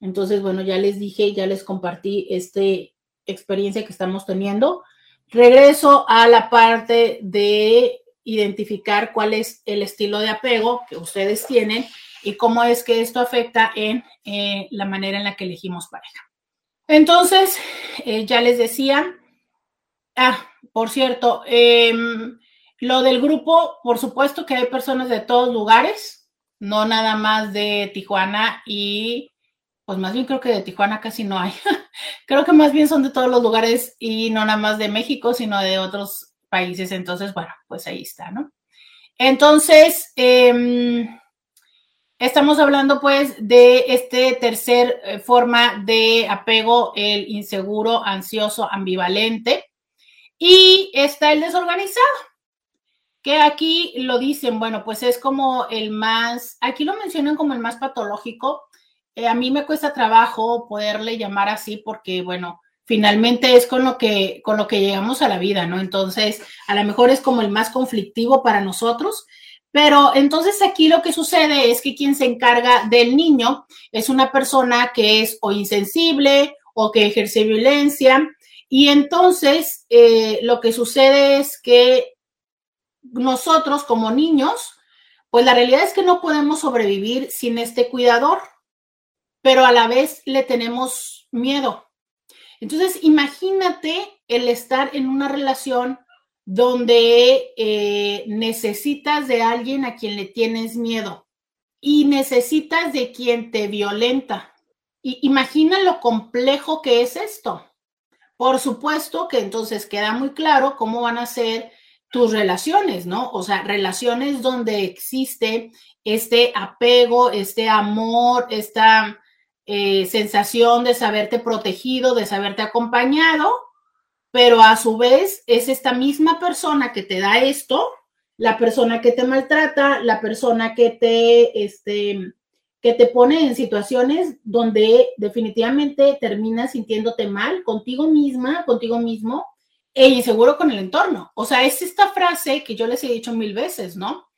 Entonces, bueno, ya les dije, ya les compartí esta experiencia que estamos teniendo. Regreso a la parte de identificar cuál es el estilo de apego que ustedes tienen y cómo es que esto afecta en eh, la manera en la que elegimos pareja. Entonces, eh, ya les decía, ah, por cierto, eh, lo del grupo, por supuesto que hay personas de todos lugares, no nada más de Tijuana y pues más bien creo que de Tijuana casi no hay. creo que más bien son de todos los lugares y no nada más de México, sino de otros países. Entonces, bueno, pues ahí está, ¿no? Entonces, em, estamos hablando pues de este tercer eh, forma de apego, el inseguro, ansioso, ambivalente. Y está el desorganizado que aquí lo dicen, bueno, pues es como el más, aquí lo mencionan como el más patológico. Eh, a mí me cuesta trabajo poderle llamar así porque, bueno, finalmente es con lo que con lo que llegamos a la vida, ¿no? Entonces, a lo mejor es como el más conflictivo para nosotros, pero entonces aquí lo que sucede es que quien se encarga del niño es una persona que es o insensible o que ejerce violencia y entonces eh, lo que sucede es que nosotros como niños, pues la realidad es que no podemos sobrevivir sin este cuidador, pero a la vez le tenemos miedo. Entonces, imagínate el estar en una relación donde eh, necesitas de alguien a quien le tienes miedo y necesitas de quien te violenta. Y imagina lo complejo que es esto. Por supuesto que entonces queda muy claro cómo van a ser tus relaciones, ¿no? O sea, relaciones donde existe este apego, este amor, esta eh, sensación de saberte protegido, de saberte acompañado, pero a su vez es esta misma persona que te da esto, la persona que te maltrata, la persona que te, este, que te pone en situaciones donde definitivamente terminas sintiéndote mal contigo misma, contigo mismo, e inseguro con el entorno. O sea, es esta frase que yo les he dicho mil veces, ¿no?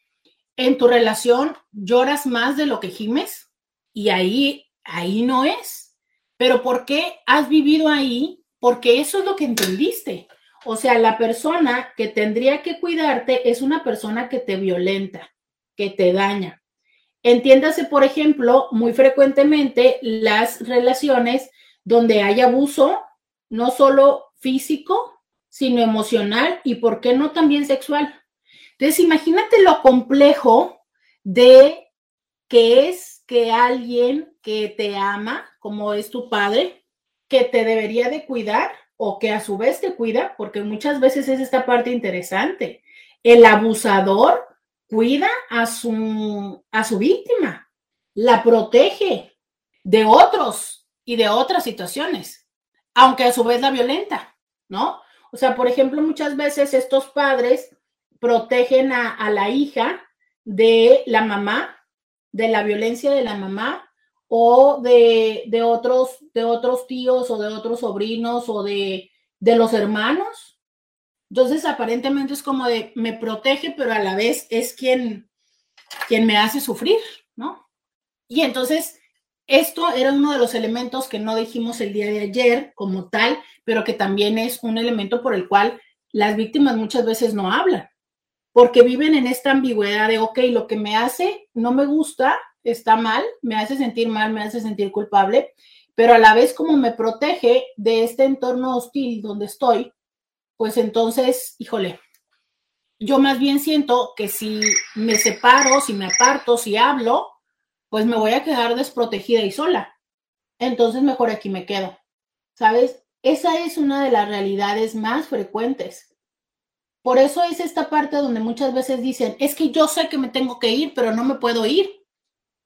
En tu relación lloras más de lo que gimes y ahí, ahí no es. Pero ¿por qué has vivido ahí? Porque eso es lo que entendiste. O sea, la persona que tendría que cuidarte es una persona que te violenta, que te daña. Entiéndase, por ejemplo, muy frecuentemente las relaciones donde hay abuso, no solo físico, sino emocional y, ¿por qué no también sexual? Entonces, imagínate lo complejo de que es que alguien que te ama, como es tu padre, que te debería de cuidar o que a su vez te cuida, porque muchas veces es esta parte interesante. El abusador cuida a su, a su víctima, la protege de otros y de otras situaciones aunque a su vez la violenta, ¿no? O sea, por ejemplo, muchas veces estos padres protegen a, la hija de la mamá, de la violencia de la mamá o de, de, otros, de otros tíos o de otros sobrinos o de, de los hermanos. Entonces, aparentemente es como de, me protege, pero a la vez es quien, quien me hace sufrir, ¿no? Y entonces, esto era uno de los elementos que no dijimos el día de ayer como tal, pero que también es un elemento por el cual las víctimas muchas veces no hablan, porque viven en esta ambigüedad de, ok, lo que me hace no me gusta, está mal, me hace sentir mal, me hace sentir culpable, pero a la vez como me protege de este entorno hostil donde estoy, pues entonces, híjole, yo más bien siento que si me separo, si me aparto, si hablo, pues me voy a quedar desprotegida y sola. Entonces mejor aquí me quedo. ¿Sabes? Esa es una de las realidades más frecuentes. Por eso es esta parte donde muchas veces dicen, es que yo sé que me tengo que ir, pero no me puedo ir.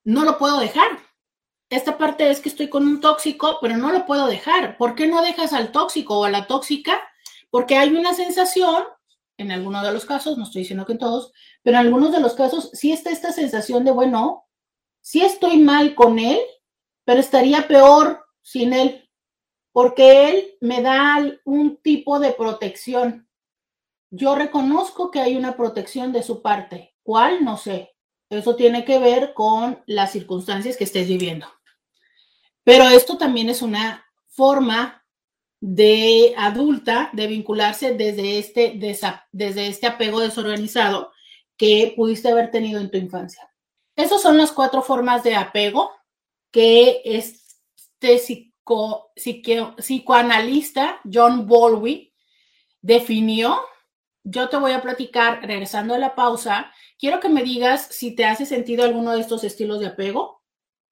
No lo puedo dejar. Esta parte es que estoy con un tóxico, pero no lo puedo dejar. ¿Por qué no dejas al tóxico o a la tóxica? Porque hay una sensación, en algunos de los casos, no estoy diciendo que en todos, pero en algunos de los casos sí está esta sensación de, bueno, sí estoy mal con él, pero estaría peor sin él, porque él me da un tipo de protección. Yo reconozco que hay una protección de su parte. ¿Cuál? No sé. Eso tiene que ver con las circunstancias que estés viviendo. Pero esto también es una forma de adulta de vincularse desde este, desde este apego desorganizado que pudiste haber tenido en tu infancia. Esas son las cuatro formas de apego que este psicoanalista John Bowlby definió. Yo te voy a platicar regresando a la pausa. Quiero que me digas si te hace sentido alguno de estos estilos de apego,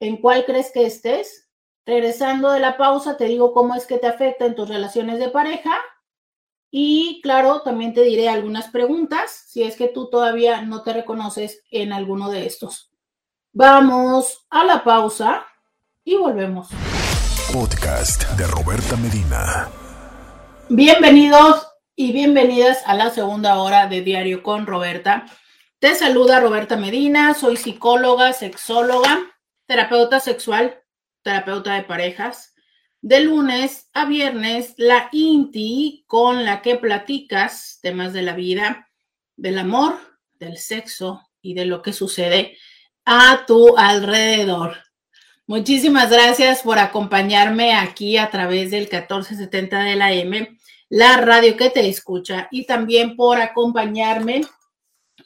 en cuál crees que estés. Regresando de la pausa, te digo cómo es que te afecta en tus relaciones de pareja y claro, también te diré algunas preguntas si es que tú todavía no te reconoces en alguno de estos. Vamos a la pausa y volvemos. Podcast de Roberta Medina. Bienvenidos y bienvenidas a la segunda hora de Diario con Roberta. Te saluda Roberta Medina, soy psicóloga, sexóloga, terapeuta sexual, terapeuta de parejas. De lunes a viernes, la INTI con la que platicas temas de la vida, del amor, del sexo y de lo que sucede a tu alrededor. Muchísimas gracias por acompañarme aquí a través del 1470 de la M, la radio que te escucha, y también por acompañarme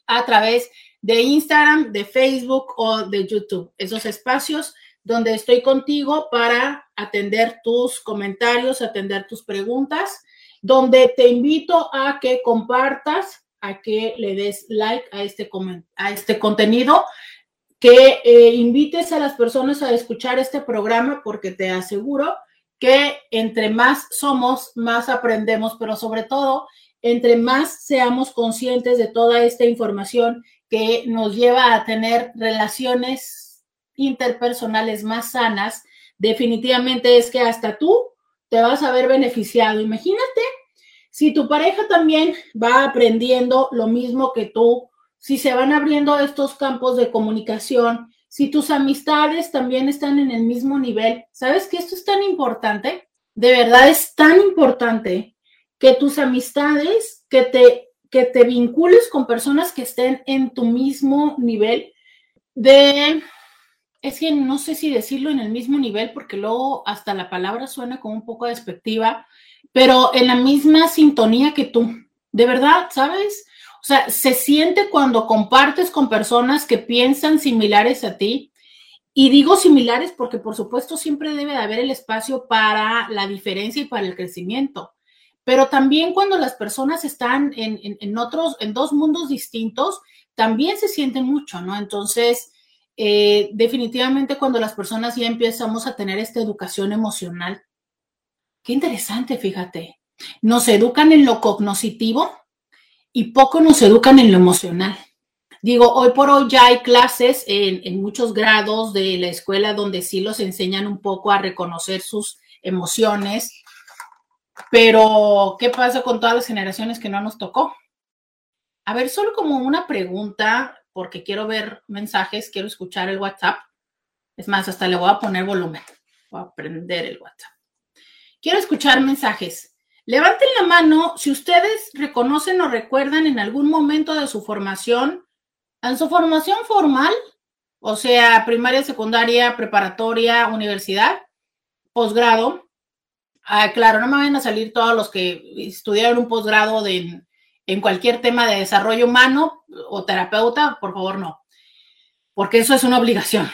a través de Instagram, de Facebook o de YouTube. Esos espacios donde estoy contigo para atender tus comentarios, atender tus preguntas, donde te invito a que compartas, a que le des like a este, a este contenido que eh, invites a las personas a escuchar este programa porque te aseguro que entre más somos, más aprendemos, pero sobre todo, entre más seamos conscientes de toda esta información que nos lleva a tener relaciones interpersonales más sanas, definitivamente es que hasta tú te vas a ver beneficiado. Imagínate si tu pareja también va aprendiendo lo mismo que tú, si se van abriendo estos campos de comunicación, si tus amistades también están en el mismo nivel. ¿Sabes que esto es tan importante? De verdad es tan importante que tus amistades, que te, que te vincules con personas que estén en tu mismo nivel de... Es que no sé si decirlo en el mismo nivel, porque luego hasta la palabra suena como un poco despectiva, pero en la misma sintonía que tú. De verdad, ¿sabes? O sea, se siente cuando compartes con personas que piensan similares a ti. Y digo similares porque por supuesto siempre debe de haber el espacio para la diferencia y para el crecimiento. Pero también cuando las personas están en, otros, en dos mundos distintos, también se sienten mucho, ¿no? Entonces, eh, definitivamente cuando las personas ya empezamos a tener esta educación emocional, qué interesante, fíjate, nos educan en lo cognoscitivo, y poco nos educan en lo emocional. Digo, hoy por hoy ya hay clases en, muchos grados de la escuela donde sí los enseñan un poco a reconocer sus emociones, Pero, ¿qué pasa con todas las generaciones que no nos tocó? A ver, solo como una pregunta, porque quiero ver mensajes, quiero escuchar el WhatsApp. Es más, hasta le voy a poner volumen. Voy a prender el WhatsApp. Quiero escuchar mensajes. Levanten la mano si ustedes reconocen o recuerdan en algún momento de su formación, en su formación formal, o sea, primaria, secundaria, preparatoria, universidad, posgrado. Ah, claro, no me vayan a salir todos los que estudiaron un posgrado en cualquier tema de desarrollo humano o terapeuta, por favor, no, porque eso es una obligación,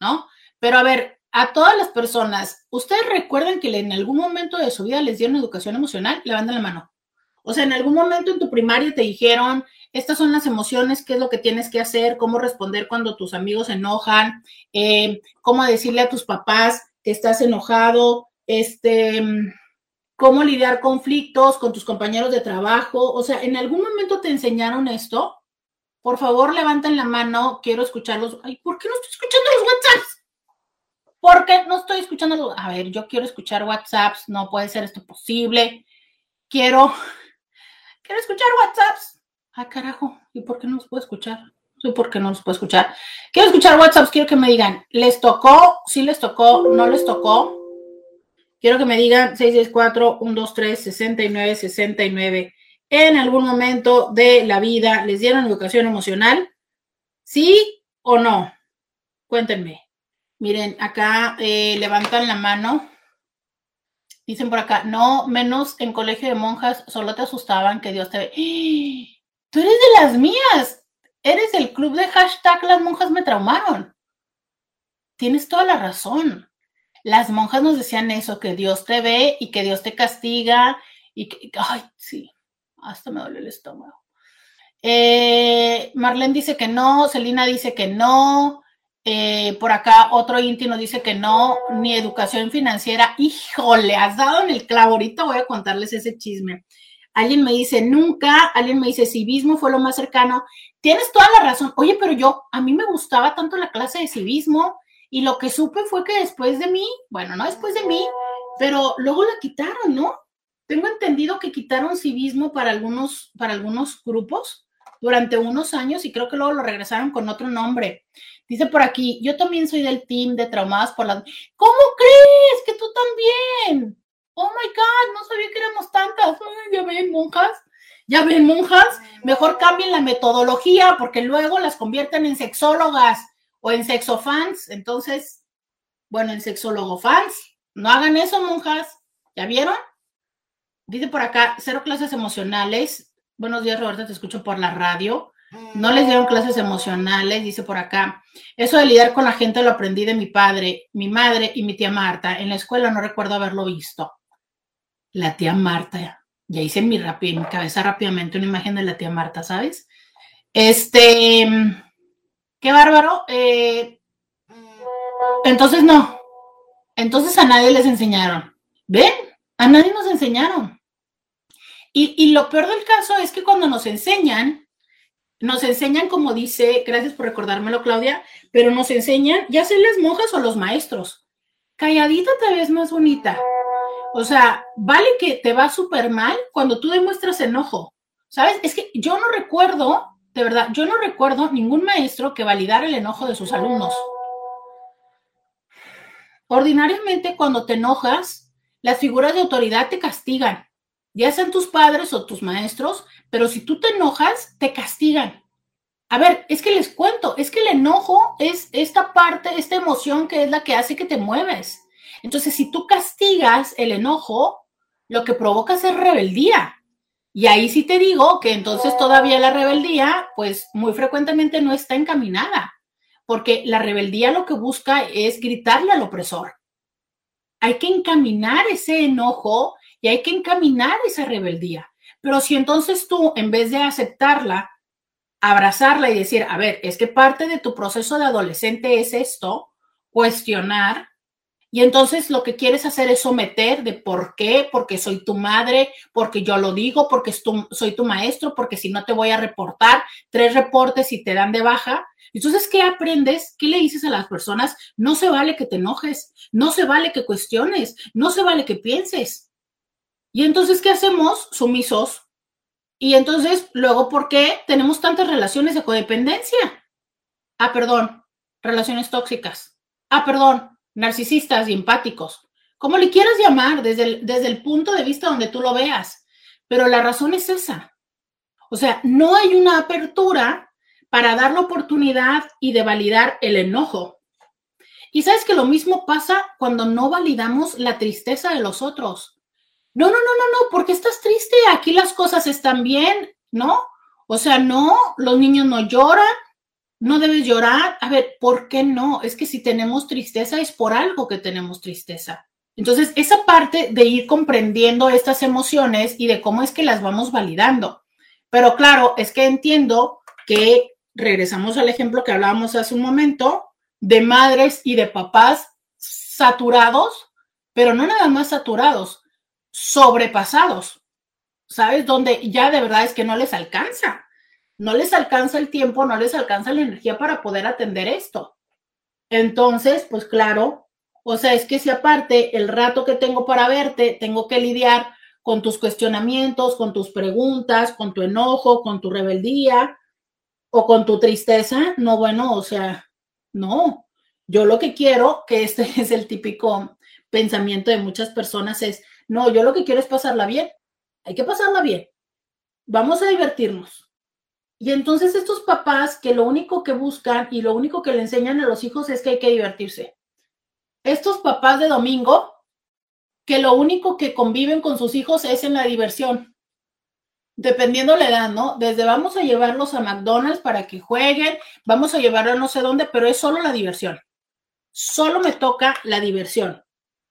¿no? Pero a ver, a todas las personas, ¿ustedes recuerdan que en algún momento de su vida les dieron educación emocional? Levanten la mano. O sea, en algún momento en tu primaria te dijeron, estas son las emociones, qué es lo que tienes que hacer, cómo responder cuando tus amigos se enojan, eh, cómo decirle a tus papás que estás enojado, este, cómo lidiar conflictos con tus compañeros de trabajo. O sea, ¿en algún momento te enseñaron esto? Por favor, levanten la mano, quiero escucharlos. Ay, ¿por qué no estoy escuchando los WhatsApps? ¿Por qué no estoy escuchando los... A ver, yo quiero escuchar WhatsApps, no puede ser esto posible. Quiero, quiero escuchar WhatsApps. Ah, carajo, ¿y por qué no los puedo escuchar? No sé por qué no los puedo escuchar. Quiero escuchar WhatsApps, quiero que me digan, ¿les tocó? ¿Sí les tocó? ¿No les tocó? Quiero que me digan 664-123-6969. ¿En algún momento de la vida les dieron educación emocional? ¿Sí o no? Cuéntenme. Miren, acá eh, levantan la mano. Dicen por acá, no, menos en colegio de monjas, solo te asustaban que Dios te ve. ¡Ah! Tú eres de las mías. Eres del club de hashtag las monjas me traumaron. Tienes toda la razón las monjas nos decían eso, que Dios te ve y que Dios te castiga y que, ay, sí, hasta me duele el estómago. Eh, Marlene dice que no, Celina dice que no, eh, por acá otro íntimo dice que no, ni educación financiera. Híjole, has dado en el clavo, ahorita voy a contarles ese chisme. Alguien me dice nunca, alguien me dice civismo fue lo más cercano. Tienes toda la razón. Oye, pero yo, a mí me gustaba tanto la clase de civismo y lo que supe fue que después de mí, bueno, no después de mí, pero luego la quitaron, ¿no? Tengo entendido que quitaron civismo para algunos, para algunos grupos durante unos años y creo que luego lo regresaron con otro nombre. Dice por aquí, yo también soy del team de traumadas por la... ¿Cómo crees que tú también? Oh my God, no sabía que éramos tantas. ya ven, monjas. Ya ven, monjas. Mejor cambien la metodología porque luego las convierten en sexólogas o en sexofans. Entonces, bueno, en sexólogo fans, no hagan eso, monjas. ¿Ya vieron? Dice por acá, cero clases emocionales. Buenos días, Roberta, te escucho por la radio. No les dieron clases emocionales, dice por acá. Eso de lidiar con la gente lo aprendí de mi padre, mi madre y mi tía Marta. En la escuela no recuerdo haberlo visto. La tía Marta. Ya hice mi, en mi cabeza rápidamente una imagen de la tía Marta, ¿sabes? Este, Qué bárbaro. Eh, entonces no. Entonces a nadie les enseñaron. ¿Ven? A nadie nos enseñaron. Y, lo peor del caso es que cuando nos enseñan, nos enseñan como dice, gracias por recordármelo Claudia, pero nos enseñan, ya sean las monjas o los maestros. Calladita te ves más bonita. O sea, vale que te va súper mal cuando tú demuestras enojo. ¿Sabes? Es que yo no recuerdo de verdad, yo no recuerdo ningún maestro que validara el enojo de sus alumnos. Ordinariamente, cuando te enojas, las figuras de autoridad te castigan, ya sean tus padres o tus maestros, pero si tú te enojas, te castigan. A ver, es que les cuento, es que el enojo es esta parte, esta emoción que es la que hace que te mueves. Entonces, si tú castigas el enojo, lo que provocas es rebeldía. Y ahí sí te digo que entonces todavía la rebeldía, pues muy frecuentemente no está encaminada, porque la rebeldía lo que busca es gritarle al opresor. Hay que encaminar ese enojo y hay que encaminar esa rebeldía. Pero si entonces tú, en vez de aceptarla, abrazarla y decir, a ver, es que parte de tu proceso de adolescente es esto, cuestionar, y entonces lo que quieres hacer es someter de por qué, porque soy tu madre, porque yo lo digo, porque soy tu maestro, porque si no te voy a reportar, tres reportes y te dan de baja. Entonces, ¿qué aprendes? ¿Qué le dices a las personas? No se vale que te enojes, no se vale que cuestiones, no se vale que pienses. Y entonces, ¿qué hacemos? Sumisos. Y entonces, luego, ¿por qué tenemos tantas relaciones de codependencia? Ah, perdón, relaciones tóxicas. Ah, perdón, narcisistas y empáticos. Como le quieras llamar, desde el, desde el punto de vista donde tú lo veas. Pero la razón es esa. O sea, no hay una apertura para dar la oportunidad y de validar el enojo. Y sabes que lo mismo pasa cuando no validamos la tristeza de los otros. No, no, no, no, no, porque estás triste, aquí las cosas están bien, ¿no? O sea, no, los niños no lloran, no debes llorar. A ver, ¿por qué no? Es que si tenemos tristeza es por algo que tenemos tristeza. Entonces, esa parte de ir comprendiendo estas emociones y de cómo es que las vamos validando. Pero claro, es que entiendo que regresamos al ejemplo que hablábamos hace un momento de madres y de papás saturados, pero no nada más saturados, sobrepasados, ¿sabes? Donde ya de verdad es que no les alcanza, no les alcanza el tiempo, no les alcanza la energía para poder atender esto. Entonces, pues claro, o sea, es que si aparte el rato que tengo para verte, tengo que lidiar con tus cuestionamientos, con tus preguntas, con tu enojo, con tu rebeldía o con tu tristeza, no, bueno, o sea, no. Yo lo que quiero, que este es el típico pensamiento de muchas personas, es, no, yo lo que quiero es pasarla bien. Hay que pasarla bien. Vamos a divertirnos. Y entonces estos papás que lo único que buscan y lo único que le enseñan a los hijos es que hay que divertirse. Estos papás de domingo que lo único que conviven con sus hijos es en la diversión. Dependiendo la edad, ¿no? Desde vamos a llevarlos a McDonald's para que jueguen, vamos a llevarlos a no sé dónde, pero es solo la diversión. Solo me toca la diversión,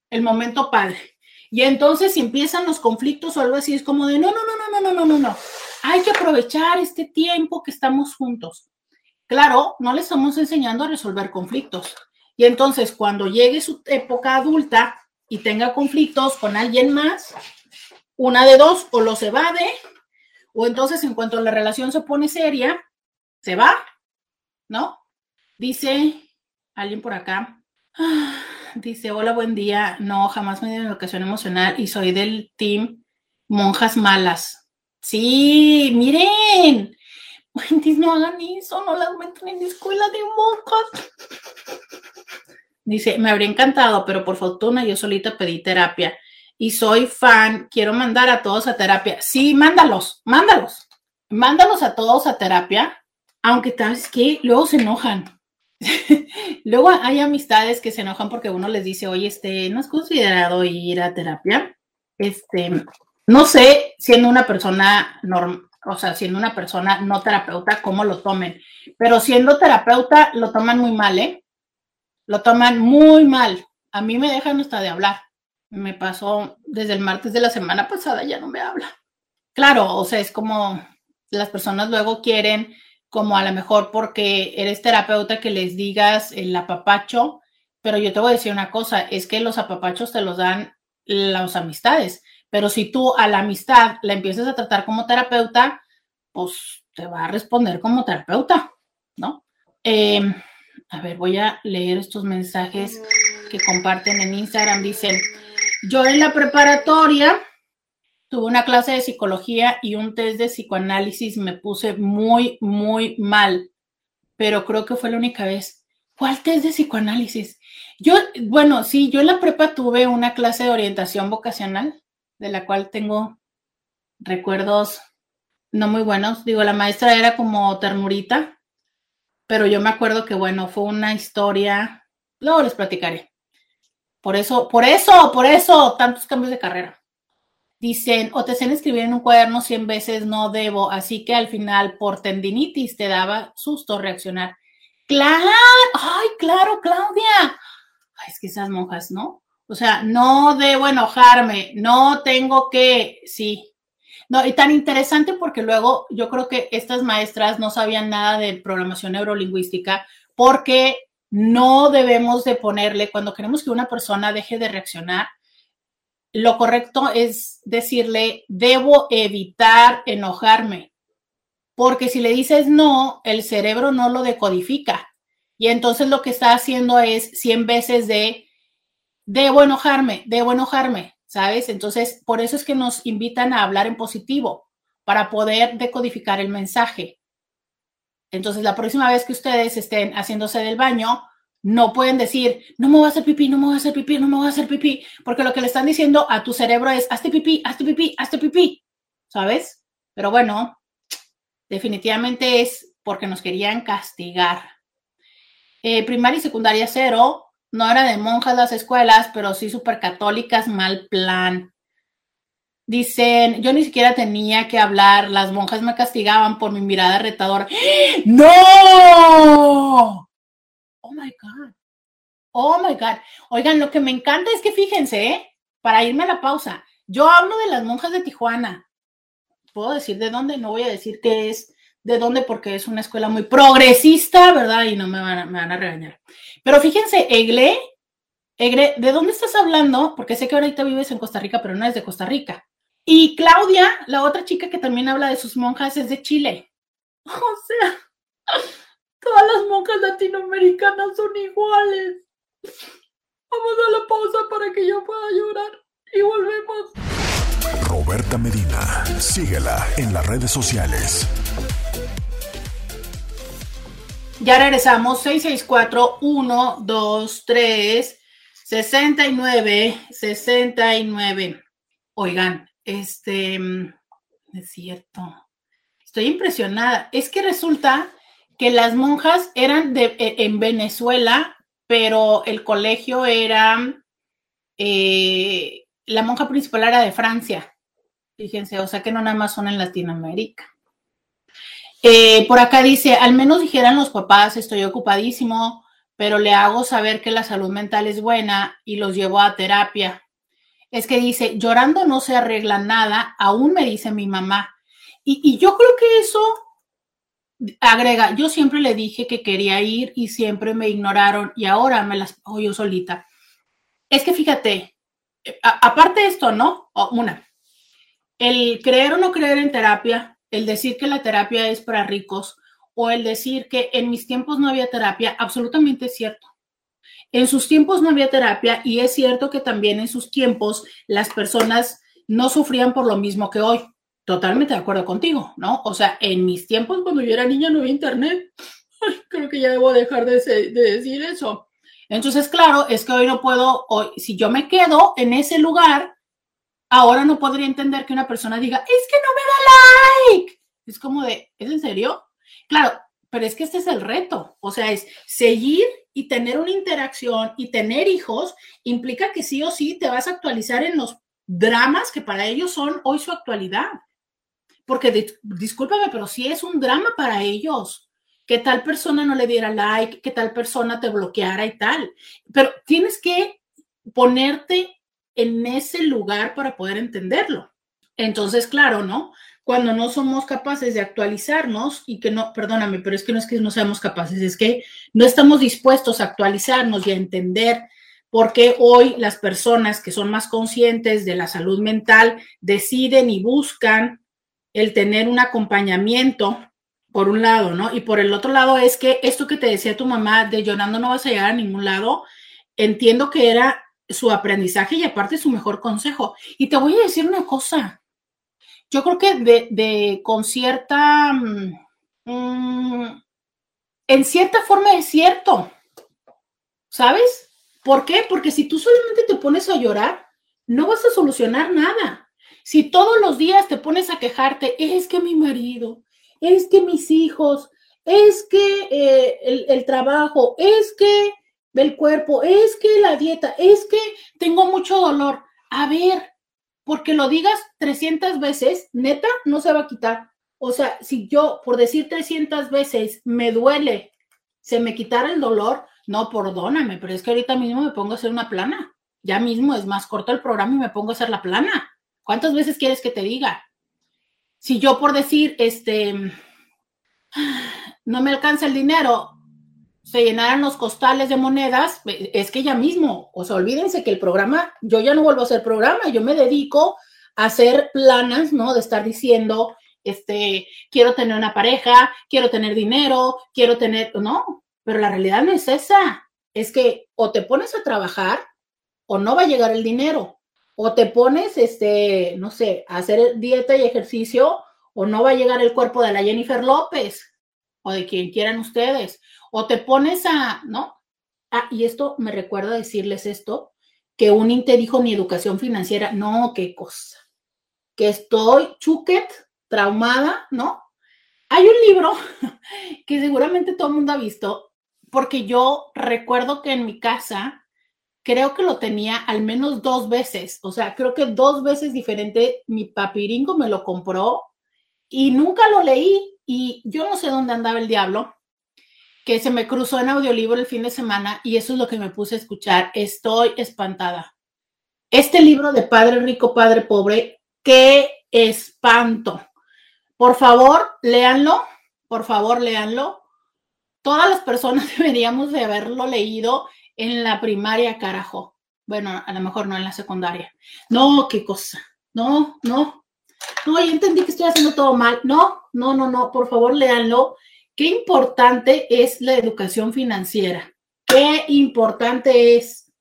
el momento padre. Y entonces si empiezan los conflictos o algo así, es como de, no, no, no, no, no, no, no, no, no. Hay que aprovechar este tiempo que estamos juntos. Claro, no le estamos enseñando a resolver conflictos. Y entonces cuando llegue su época adulta y tenga conflictos con alguien más, una de dos, o los evade, o entonces en cuanto la relación se pone seria, se va, ¿no? Dice alguien por acá, Dice, hola, buen día. No, jamás me dio educación emocional y soy del team monjas malas. Sí, miren. no hagan eso, no las metan en escuela de monjas. Dice, me habría encantado, pero por fortuna yo solita pedí terapia y soy fan. Quiero mandar a todos a terapia. Sí, mándalos, mándalos. Mándalos a todos a terapia, aunque sabes que luego se enojan. Luego hay amistades que se enojan porque uno les dice, oye, este, ¿no has considerado ir a terapia? Este, no sé, siendo una persona normal, o sea, siendo una persona no terapeuta, cómo lo tomen, pero siendo terapeuta lo toman muy mal, ¿eh? Lo toman muy mal. A mí me dejan hasta de hablar. Me pasó desde el martes de la semana pasada, ya no me habla. Claro, o sea, es como las personas luego quieren como a lo mejor porque eres terapeuta que les digas el apapacho, pero yo te voy a decir una cosa, es que los apapachos te los dan las amistades, pero si tú a la amistad la empiezas a tratar como terapeuta, pues te va a responder como terapeuta, ¿no? Em, a ver, voy a leer estos mensajes que comparten en Instagram. Dicen, yo en la preparatoria tuve una clase de psicología y un test de psicoanálisis, me puse muy, muy mal, pero creo que fue la única vez. ¿Cuál test de psicoanálisis? Yo, bueno, sí, yo en la prepa tuve una clase de orientación vocacional, de la cual tengo recuerdos no muy buenos. Digo, la maestra era como ternurita, pero yo me acuerdo que, bueno, fue una historia, luego les platicaré. Por eso, por eso, por eso, tantos cambios de carrera dicen, o te hacen escribir en un cuaderno 100 veces, no debo, así que al final por tendinitis te daba susto reaccionar. Claro, ay, claro, Claudia. Ay, es que esas monjas, ¿no? O sea, no debo enojarme, no tengo que, sí. No, y tan interesante porque luego yo creo que estas maestras no sabían nada de programación neurolingüística porque no debemos de ponerle, cuando queremos que una persona deje de reaccionar, lo correcto es decirle, debo evitar enojarme, porque si le dices no, el cerebro no lo decodifica. Y entonces lo que está haciendo es 100 veces de, debo enojarme, debo enojarme, ¿sabes? Entonces, por eso es que nos invitan a hablar en positivo, para poder decodificar el mensaje. Entonces, la próxima vez que ustedes estén haciéndose del baño, no pueden decir, no me voy a hacer pipí, no me voy a hacer pipí, no me voy a hacer pipí, porque lo que le están diciendo a tu cerebro es, hazte pipí, hazte pipí, hazte pipí, ¿sabes? Pero bueno, definitivamente es porque nos querían castigar. Eh, primaria y secundaria cero, no era de monjas las escuelas, pero sí súper católicas, mal plan. Dicen, yo ni siquiera tenía que hablar, las monjas me castigaban por mi mirada retadora. ¡No! Oh my God. Oh my God. Oigan, lo que me encanta es que fíjense, ¿eh? para irme a la pausa, yo hablo de las monjas de Tijuana. Puedo decir de dónde, no voy a decir que es de dónde porque es una escuela muy progresista, ¿verdad? Y no me van a, me van a regañar. Pero fíjense, Egle, Egle, ¿de dónde estás hablando? Porque sé que ahorita vives en Costa Rica, pero no es de Costa Rica. Y Claudia, la otra chica que también habla de sus monjas, es de Chile. O sea, Todas las monjas latinoamericanas son iguales. Vamos a la pausa para que yo pueda llorar y volvemos. Roberta Medina, síguela en las redes sociales. Ya regresamos, 664 123 69 69. Oigan, este es cierto. Estoy impresionada. Es que resulta que las monjas eran de, e, en Venezuela, pero el colegio era, eh, la monja principal era de Francia. Fíjense, o sea que no nada más son en Latinoamérica. Eh, por acá dice, al menos dijeran los papás, estoy ocupadísimo, pero le hago saber que la salud mental es buena y los llevo a terapia. Es que dice, llorando no se arregla nada, aún me dice mi mamá. Y, yo creo que eso agrega, yo siempre le dije que quería ir y siempre me ignoraron y ahora me las hago yo solita. Es que fíjate, aparte de esto, ¿no? una, el creer o no creer en terapia, el decir que la terapia es para ricos o el decir que en mis tiempos no había terapia, absolutamente es cierto. En sus tiempos no había terapia y es cierto que también en sus tiempos las personas no sufrían por lo mismo que hoy. Totalmente de acuerdo contigo, ¿no? O sea, en mis tiempos, cuando yo era niña, no había internet. creo que ya debo dejar de, decir eso. Entonces, claro, es que hoy no puedo, hoy, si yo me quedo en ese lugar, ahora no podría entender que una persona diga, es que no me da like. Es como de, ¿es en serio? Claro, pero es que este es el reto. O sea, es seguir y tener una interacción y tener hijos implica que sí o sí te vas a actualizar en los dramas que para ellos son hoy su actualidad porque discúlpame, pero sí es un drama para ellos que tal persona no le diera like, que tal persona te bloqueara y tal. Pero tienes que ponerte en ese lugar para poder entenderlo. Entonces, claro, ¿no? Cuando no somos capaces de actualizarnos y que no, perdóname, pero es que no es que no seamos capaces, es que no estamos dispuestos a actualizarnos y a entender por qué hoy las personas que son más conscientes de la salud mental deciden y buscan el tener un acompañamiento, por un lado, ¿no? Y por el otro lado es que esto que te decía tu mamá de llorando no vas a llegar a ningún lado, entiendo que era su aprendizaje y aparte su mejor consejo. Y te voy a decir una cosa, yo creo que de, con cierta, mm, en cierta forma es cierto, ¿sabes? ¿Por qué? Porque si tú solamente te pones a llorar, no vas a solucionar nada. Si todos los días te pones a quejarte, es que mi marido, es que mis hijos, es que eh, el, trabajo, es que el cuerpo, es que la dieta, es que tengo mucho dolor. A ver, porque lo digas 300 veces, neta, no se va a quitar. O sea, si yo por decir 300 veces me duele, se me quitara el dolor, no, perdóname, pero es que ahorita mismo me pongo a hacer una plana. Ya mismo es más corto el programa y me pongo a hacer la plana. ¿Cuántas veces quieres que te diga? Si yo por decir, este, no me alcanza el dinero, se llenaran los costales de monedas, es que ya mismo, o sea, olvídense que el programa, yo ya no vuelvo a hacer programa, yo me dedico a hacer planas, ¿no? De estar diciendo, este, quiero tener una pareja, quiero tener dinero, quiero tener, no, pero la realidad no es esa, es que o te pones a trabajar o no va a llegar el dinero. O te pones, este, no sé, a hacer dieta y ejercicio, o no va a llegar el cuerpo de la Jennifer López, o de quien quieran ustedes. O te pones a, ¿no? Ah, y esto me recuerda decirles esto, que un inte dijo ni educación financiera. No, qué cosa. Que estoy chuquet, traumada, ¿no? Hay un libro que seguramente todo el mundo ha visto, porque yo recuerdo que en mi casa creo que lo tenía al menos dos veces, o sea, creo que dos veces diferente, mi papiringo me lo compró y nunca lo leí y yo no sé dónde andaba el diablo, que se me cruzó en audiolibro el fin de semana y eso es lo que me puse a escuchar. Estoy espantada. Este libro de Padre Rico, Padre Pobre, qué espanto. Por favor, léanlo, por favor, léanlo. Todas las personas deberíamos de haberlo leído en la primaria, carajo. Bueno, a lo mejor no en la secundaria. No, qué cosa. No, no. No, ya entendí que estoy haciendo todo mal. No, no, no, no. Por favor, léanlo. Qué importante es la educación financiera. Qué importante es.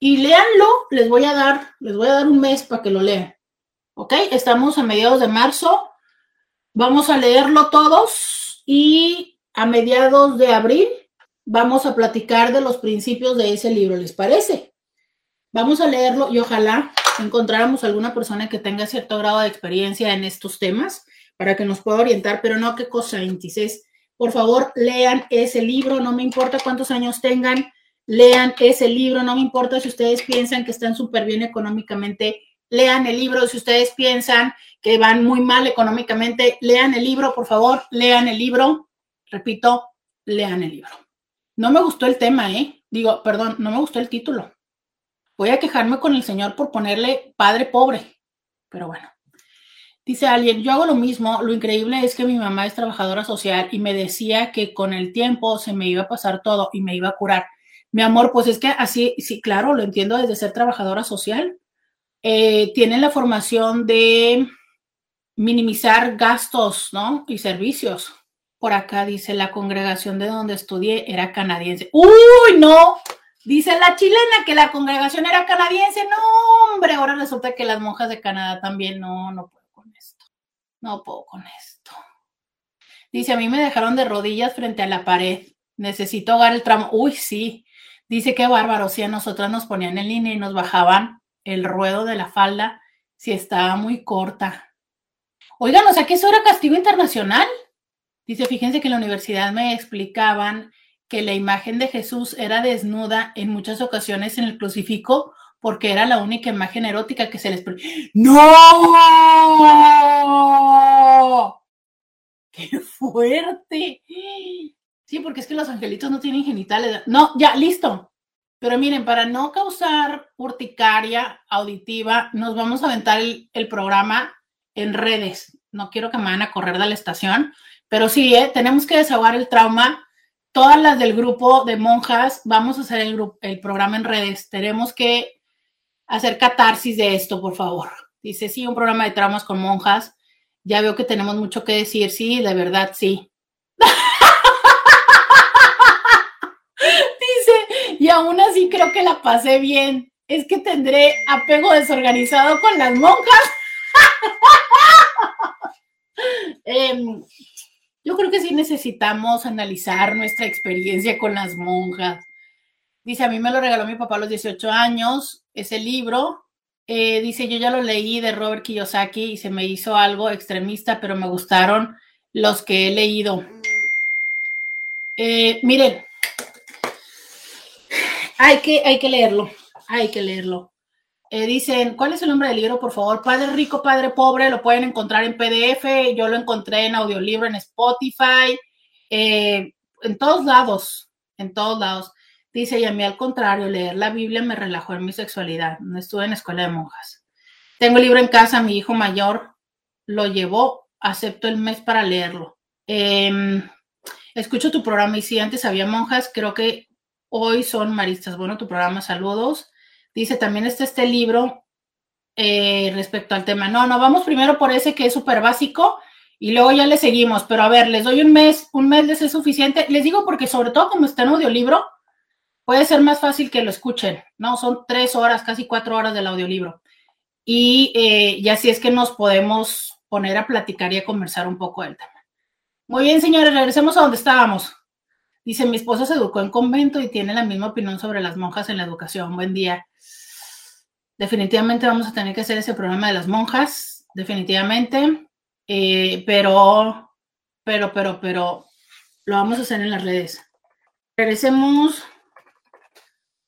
Y léanlo, les voy a dar, les voy a dar un mes para que lo lean. ¿Ok? Estamos a mediados de marzo. Vamos a leerlo todos y a mediados de abril vamos a platicar de los principios de ese libro, ¿les parece? Vamos a leerlo y ojalá encontráramos alguna persona que tenga cierto grado de experiencia en estos temas para que nos pueda orientar, pero no qué cosa, Intis, por favor, lean ese libro, no me importa cuántos años tengan, lean ese libro, no me importa si ustedes piensan que están súper bien económicamente, lean el libro. Si ustedes piensan que van muy mal económicamente, lean el libro, por favor, lean el libro. Repito, lean el libro. No me gustó el tema, ¿eh? Digo, perdón, no me gustó el título. Voy a quejarme con el Señor por ponerle padre pobre. Pero bueno. Dice alguien, yo hago lo mismo, lo increíble es que mi mamá es trabajadora social y me decía que con el tiempo se me iba a pasar todo y me iba a curar. Mi amor, pues es que así, sí, claro, lo entiendo desde ser trabajadora social, eh, tienen la formación de minimizar gastos, ¿no? Y servicios. Por acá dice, la congregación de donde estudié era canadiense. ¡Uy, no! Dice la chilena que la congregación era canadiense. No, hombre, ahora resulta que las monjas de Canadá también. No, no. No puedo con esto. Dice, a mí me dejaron de rodillas frente a la pared. Necesito ahogar el tramo. Uy, sí. Dice que bárbaro. Si a nosotras nos ponían en línea y nos bajaban el ruedo de la falda si estaba muy corta. Oigan, o sea que eso era castigo internacional. Dice, fíjense que en la universidad me explicaban que la imagen de Jesús era desnuda en muchas ocasiones en el crucifijo porque era la única imagen erótica que se les... ¡No! ¡Qué fuerte! Sí, porque es que los angelitos no tienen genitales. No, ya, listo. Pero miren, para no causar urticaria auditiva, nos vamos a aventar el, programa en redes. No quiero que me vayan a correr de la estación, pero sí, ¿eh? tenemos que desahogar el trauma. Todas las del grupo de monjas, vamos a hacer el, el programa en redes. Tenemos que hacer catarsis de esto, por favor. Dice, sí, un programa de traumas con monjas. Ya veo que tenemos mucho que decir. Sí, de verdad, sí. y aún así creo que la pasé bien. Es que tendré apego desorganizado con las monjas. Em, yo creo que sí necesitamos analizar nuestra experiencia con las monjas. Dice, a mí me lo regaló mi papá a los 18 años, ese libro. Eh, dice, yo ya lo leí de Robert Kiyosaki y se me hizo algo extremista, pero me gustaron los que he leído. Eh, miren, hay que, hay que leerlo, hay que leerlo. Eh, dicen, ¿cuál es el nombre del libro, por favor? Padre Rico, Padre Pobre, lo pueden encontrar en PDF, yo lo encontré en audiolibro, en Spotify, en todos lados, en todos lados. Dice, y a mí al contrario, leer la Biblia me relajó en mi sexualidad, no estuve en escuela de monjas. Tengo el libro en casa, mi hijo mayor lo llevó, acepto el mes para leerlo. Em, escucho tu programa y si antes había monjas, creo que Hoy son maristas. Bueno, tu programa, saludos. Dice, también está este libro eh, respecto al tema. No, no, vamos primero por ese que es súper básico y luego ya le seguimos. Pero a ver, les doy un mes, un mes les es suficiente. Les digo porque sobre todo como está en audiolibro, puede ser más fácil que lo escuchen, ¿no? Son tres horas, casi cuatro horas del audiolibro. y, eh, y así es que nos podemos poner a platicar y a conversar un poco del tema. Muy bien, señores, regresemos a donde estábamos. Dice, mi esposa se educó en convento y tiene la misma opinión sobre las monjas en la educación. Buen día. Definitivamente vamos a tener que hacer ese programa de las monjas, definitivamente. Eh, pero, pero, pero, pero, lo vamos a hacer en las redes. Regresemos.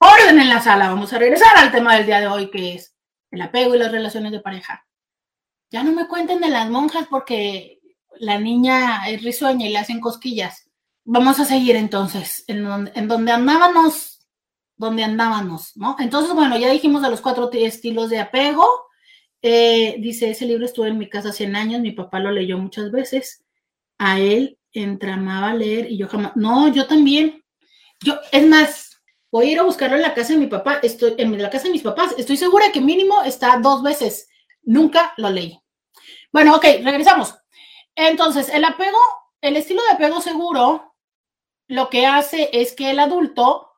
Orden en la sala. Vamos a regresar al tema del día de hoy, que es el apego y las relaciones de pareja. Ya no me cuenten de las monjas porque la niña es risueña y le hacen cosquillas. Vamos a seguir entonces en donde, en donde andábamos, donde andábamos, ¿no? Entonces, bueno, ya dijimos de los cuatro estilos de apego. Eh, dice, ese libro estuvo en mi casa 100 años, mi papá lo leyó muchas veces. A él entramaba a leer y yo jamás, no, yo también. Yo, es más, voy a ir a buscarlo en la casa de mi papá, estoy en la casa de mis papás, estoy segura que mínimo está dos veces. Nunca lo leí. Bueno, ok, regresamos. Entonces, el apego, el estilo de apego seguro, lo que hace es que el adulto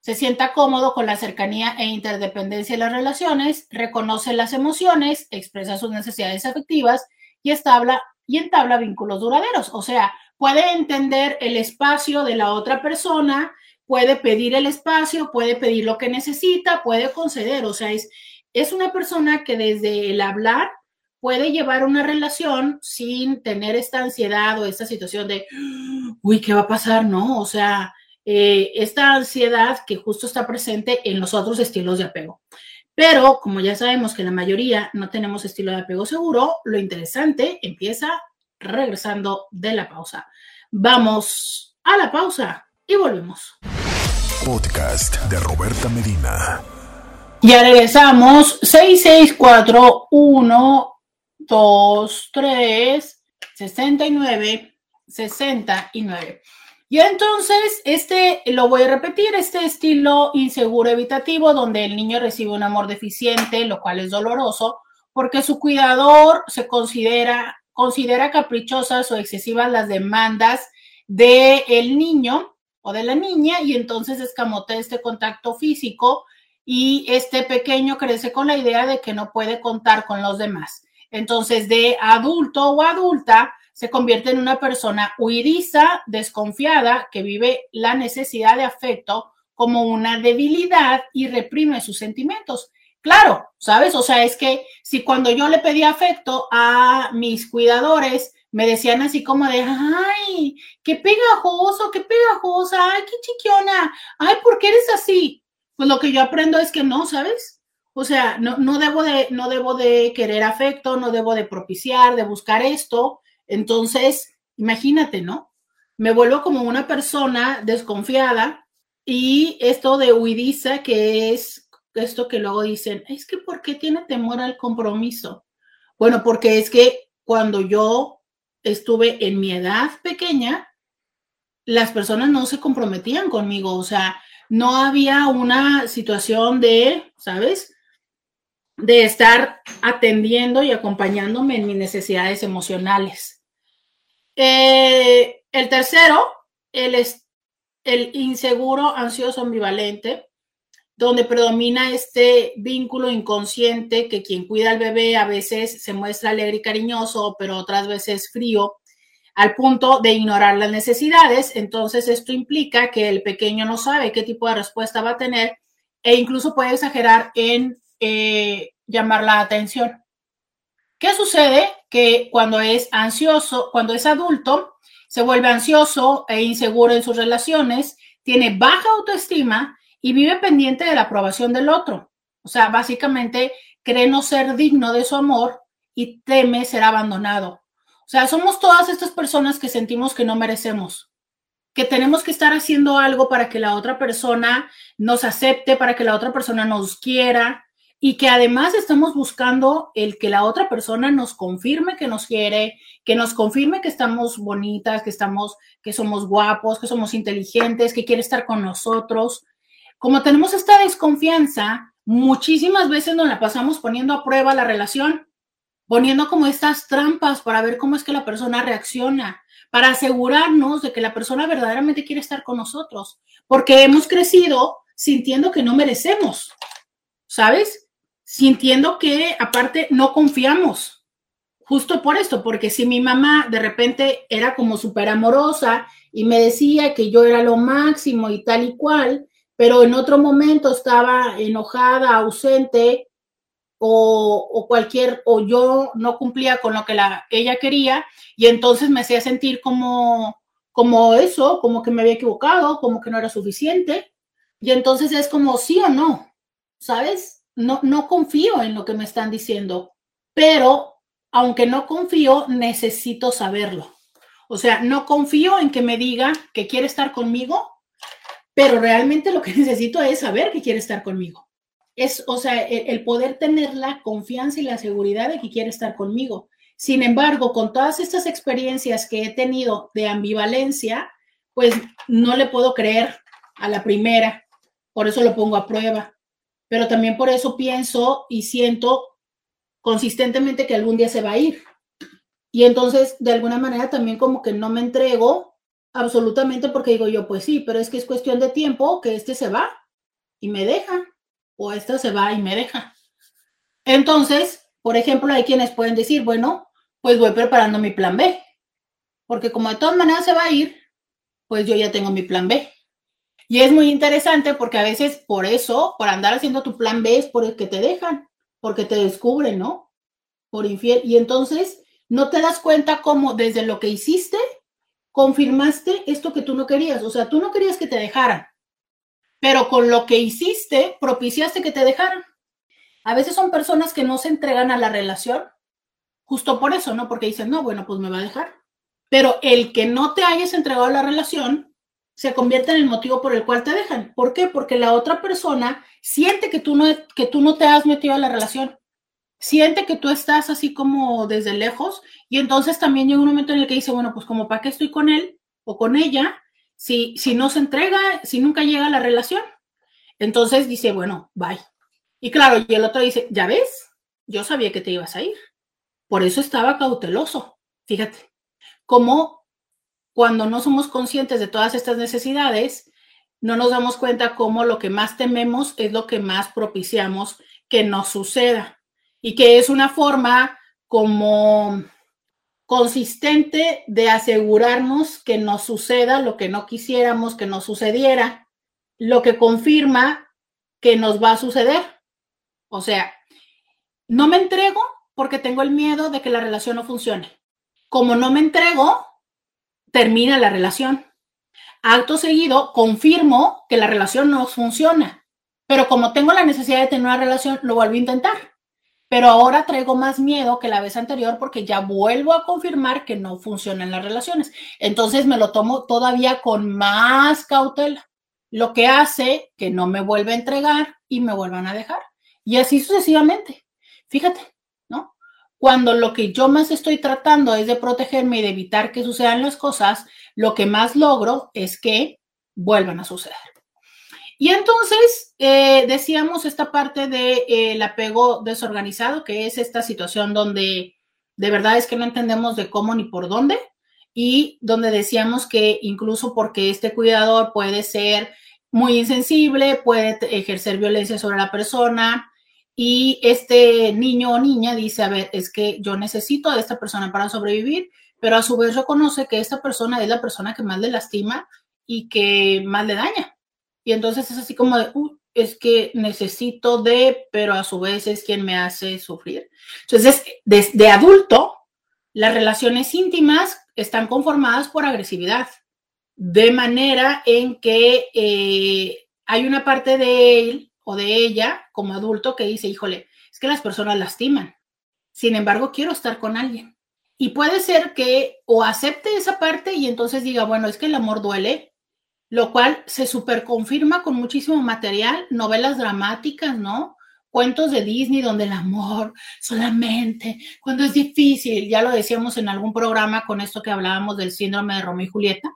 se sienta cómodo con la cercanía e interdependencia de las relaciones, reconoce las emociones, expresa sus necesidades afectivas y, establa, y entabla vínculos duraderos. O sea, puede entender el espacio de la otra persona, puede pedir el espacio, puede pedir lo que necesita, puede conceder. O sea, es, es una persona que desde el hablar puede llevar una relación sin tener esta ansiedad o esta situación de, uy, ¿qué va a pasar? No, o sea, eh, esta ansiedad que justo está presente en los otros estilos de apego. Pero como ya sabemos que la mayoría no tenemos estilo de apego seguro, lo interesante empieza regresando de la pausa. Vamos a la pausa y volvemos. Podcast de Roberta Medina. Ya regresamos. 6641 2, 3, 69, 69. Y entonces, este lo voy a repetir, este estilo inseguro evitativo, donde el niño recibe un amor deficiente, lo cual es doloroso, porque su cuidador se considera, considera caprichosas o excesivas las demandas del el niño o de la niña, y entonces escamotea este contacto físico y este pequeño crece con la idea de que no puede contar con los demás. Entonces, de adulto o adulta, se convierte en una persona huidiza, desconfiada, que vive la necesidad de afecto como una debilidad y reprime sus sentimientos. Claro, ¿sabes? O sea, es que si cuando yo le pedí afecto a mis cuidadores, me decían así como de, ay, qué pegajoso, qué pegajosa, ay, qué chiquiona, ay, ¿por qué eres así? Pues lo que yo aprendo es que no, ¿sabes? O sea, no, no, debo de, no debo de querer afecto, no debo de propiciar, de buscar esto. Entonces, imagínate, ¿no? Me vuelvo como una persona desconfiada y esto de huidiza, que es esto que luego dicen, es que ¿por qué tiene temor al compromiso? Bueno, porque es que cuando yo estuve en mi edad pequeña, las personas no se comprometían conmigo, o sea, no había una situación de, ¿sabes? de estar atendiendo y acompañándome en mis necesidades emocionales. Eh, el tercero, el, el inseguro, ansioso, ambivalente, donde predomina este vínculo inconsciente que quien cuida al bebé a veces se muestra alegre y cariñoso, pero otras veces frío, al punto de ignorar las necesidades. Entonces, esto implica que el pequeño no sabe qué tipo de respuesta va a tener e incluso puede exagerar en eh, llamar la atención. ¿Qué sucede? Que cuando es ansioso, cuando es adulto, se vuelve ansioso e inseguro en sus relaciones, tiene baja autoestima y vive pendiente de la aprobación del otro. O sea, básicamente cree no ser digno de su amor y teme ser abandonado. O sea, somos todas estas personas que sentimos que no merecemos, que tenemos que estar haciendo algo para que la otra persona nos acepte, para que la otra persona nos quiera, y que además estamos buscando el que la otra persona nos confirme que nos quiere, que nos confirme que estamos bonitas, que estamos, que somos guapos, que somos inteligentes, que quiere estar con nosotros. Como tenemos esta desconfianza, muchísimas veces nos la pasamos poniendo a prueba la relación, poniendo como estas trampas para ver cómo es que la persona reacciona, para asegurarnos de que la persona verdaderamente quiere estar con nosotros, porque hemos crecido sintiendo que no merecemos, ¿sabes? sintiendo que aparte no confiamos. Justo por esto, porque si mi mamá de repente era como súper amorosa y me decía que yo era lo máximo y tal y cual, pero en otro momento estaba enojada, ausente o, o, cualquier, o yo no cumplía con lo que la, ella quería y entonces me hacía sentir como, como eso, como que me había equivocado, como que no era suficiente. Y entonces es como sí o no, ¿sabes? No, no confío en lo que me están diciendo, pero aunque no confío, necesito saberlo. O sea, no confío en que me diga que quiere estar conmigo, pero realmente lo que necesito es saber que quiere estar conmigo. Es, o sea, el, poder tener la confianza y la seguridad de que quiere estar conmigo. Sin embargo, con todas estas experiencias que he tenido de ambivalencia, pues no le puedo creer a la primera, por eso lo pongo a prueba, pero también por eso pienso y siento consistentemente que algún día se va a ir. Y entonces, de alguna manera, también como que no me entrego absolutamente porque digo yo, pues sí, pero es que es cuestión de tiempo que este se va y me deja, o esta se va y me deja. Entonces, por ejemplo, hay quienes pueden decir, bueno, pues voy preparando mi plan B, porque como de todas maneras se va a ir, pues yo ya tengo mi plan B. Y es muy interesante porque a veces por eso, por andar haciendo tu plan B es por el que te dejan, porque te descubren, ¿no? Por infiel. Y entonces no te das cuenta cómo desde lo que hiciste, confirmaste esto que tú no querías. O sea, tú no querías que te dejaran, pero con lo que hiciste, propiciaste que te dejaran. A veces son personas que no se entregan a la relación justo por eso, ¿no? Porque dicen, no, bueno, pues me va a dejar. Pero el que no te hayas entregado a la relación se convierte en el motivo por el cual te dejan. ¿Por qué? Porque la otra persona siente que tú no, que tú no te has metido a la relación. Siente que tú estás así como desde lejos y entonces también llega un momento en el que dice, bueno, pues como para qué estoy con él o con ella si, si no se entrega, si nunca llega a la relación. Entonces dice, bueno, bye. Y claro, y el otro dice, ya ves, yo sabía que te ibas a ir. Por eso estaba cauteloso. Fíjate, como cuando no somos conscientes de todas estas necesidades, no nos damos cuenta cómo lo que más tememos es lo que más propiciamos que nos suceda. Y que es una forma como consistente de asegurarnos que nos suceda lo que no quisiéramos que nos sucediera, lo que confirma que nos va a suceder. O sea, no me entrego porque tengo el miedo de que la relación no funcione. Como no me entrego, termina la relación. Acto seguido, confirmo que la relación no funciona. Pero como tengo la necesidad de tener una relación, lo vuelvo a intentar. Pero ahora traigo más miedo que la vez anterior porque ya vuelvo a confirmar que no funcionan las relaciones. Entonces me lo tomo todavía con más cautela, lo que hace que no me vuelva a entregar y me vuelvan a dejar. Y así sucesivamente. Fíjate, ¿no? Cuando lo que yo más estoy tratando es de protegerme y de evitar que sucedan las cosas, lo que más logro es que vuelvan a suceder. Y entonces eh, decíamos esta parte del de, eh, apego desorganizado, que es esta situación donde de verdad es que no entendemos de cómo ni por dónde, y donde decíamos que incluso porque este cuidador puede ser muy insensible, puede ejercer violencia sobre la persona, y este niño o niña dice, a ver, es que yo necesito a esta persona para sobrevivir, pero a su vez reconoce que esta persona es la persona que más le lastima y que más le daña. Y entonces es así como de, uh, es que necesito de, pero a su vez es quien me hace sufrir. Entonces, desde adulto, las relaciones íntimas están conformadas por agresividad, de manera en que eh, hay una parte de él o de ella como adulto que dice, híjole, es que las personas lastiman. Sin embargo, quiero estar con alguien. Y puede ser que o acepte esa parte y entonces diga, bueno, es que el amor duele, lo cual se superconfirma con muchísimo material, novelas dramáticas, ¿no? Cuentos de Disney donde el amor solamente, cuando es difícil, ya lo decíamos en algún programa con esto que hablábamos del síndrome de Romeo y Julieta.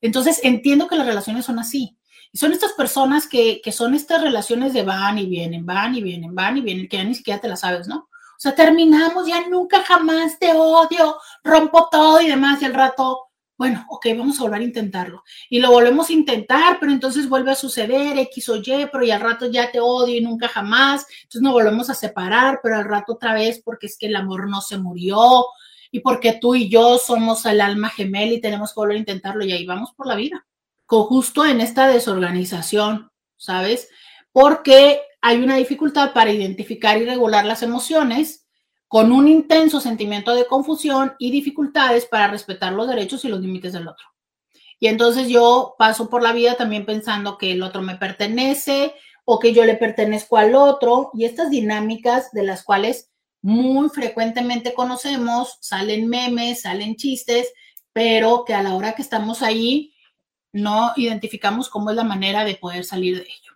Entonces entiendo que las relaciones son así. Son estas personas que, que son estas relaciones de van y vienen, van y vienen, van y vienen, que ya ni siquiera te las sabes, ¿no? O sea, terminamos, ya nunca jamás te odio, rompo todo y demás, y al rato bueno, ok, vamos a volver a intentarlo. Y lo volvemos a intentar, pero entonces vuelve a suceder X o Y, pero y al rato ya te odio y nunca jamás. Entonces nos volvemos a separar, pero al rato otra vez porque es que el amor no se murió y porque tú y yo somos el alma gemela y tenemos que volver a intentarlo y ahí vamos por la vida. Con justo en esta desorganización, ¿sabes? Porque hay una dificultad para identificar y regular las emociones con un intenso sentimiento de confusión y dificultades para respetar los derechos y los límites del otro. Y entonces yo paso por la vida también pensando que el otro me pertenece o que yo le pertenezco al otro y estas dinámicas de las cuales muy frecuentemente conocemos, salen memes, salen chistes, pero que a la hora que estamos ahí no identificamos cómo es la manera de poder salir de ello.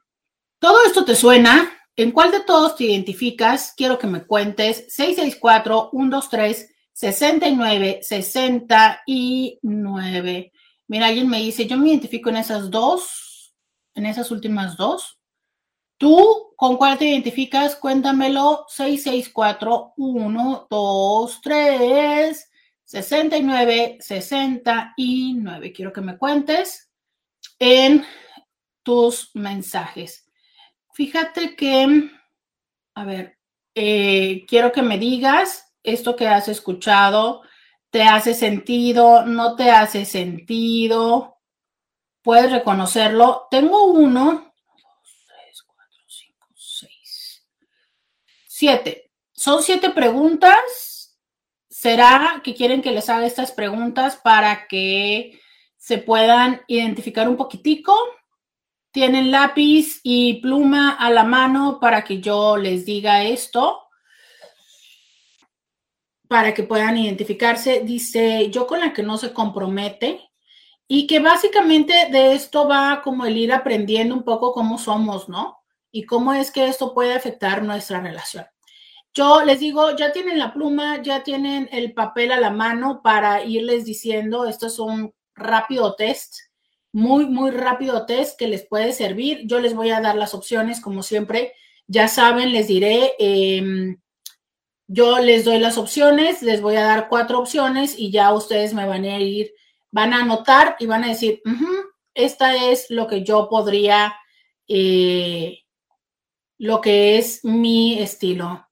¿Todo esto te suena? ¿En cuál de todos te identificas? Quiero que me cuentes. 664-123-69-69. Mira, alguien me dice, yo me identifico en esas dos, en esas últimas dos. ¿Tú con cuál te identificas? Cuéntamelo. 664-123-69-69. Quiero que me cuentes en tus mensajes. Fíjate que, a ver, eh, quiero que me digas esto que has escuchado, ¿te hace sentido? ¿No te hace sentido? Puedes reconocerlo. Tengo uno, dos, tres, cuatro, cinco, seis, siete. Son siete preguntas. ¿Será que quieren que les haga estas preguntas para que se puedan identificar un poquitico? Tienen lápiz y pluma a la mano para que yo les diga esto, para que puedan identificarse. Dice, yo con la que no se compromete y que básicamente de esto va como el ir aprendiendo un poco cómo somos, ¿no? Y cómo es que esto puede afectar nuestra relación. Yo les digo, ya tienen la pluma, ya tienen el papel a la mano para irles diciendo, esto es un rápido test muy, muy rápido test que les puede servir. Yo les voy a dar las opciones, como siempre. Ya saben, les diré, em, yo les doy las opciones, les voy a dar cuatro opciones y ya ustedes me van a ir, van a anotar y van a decir, esta es lo que yo podría, eh, lo que es mi estilo.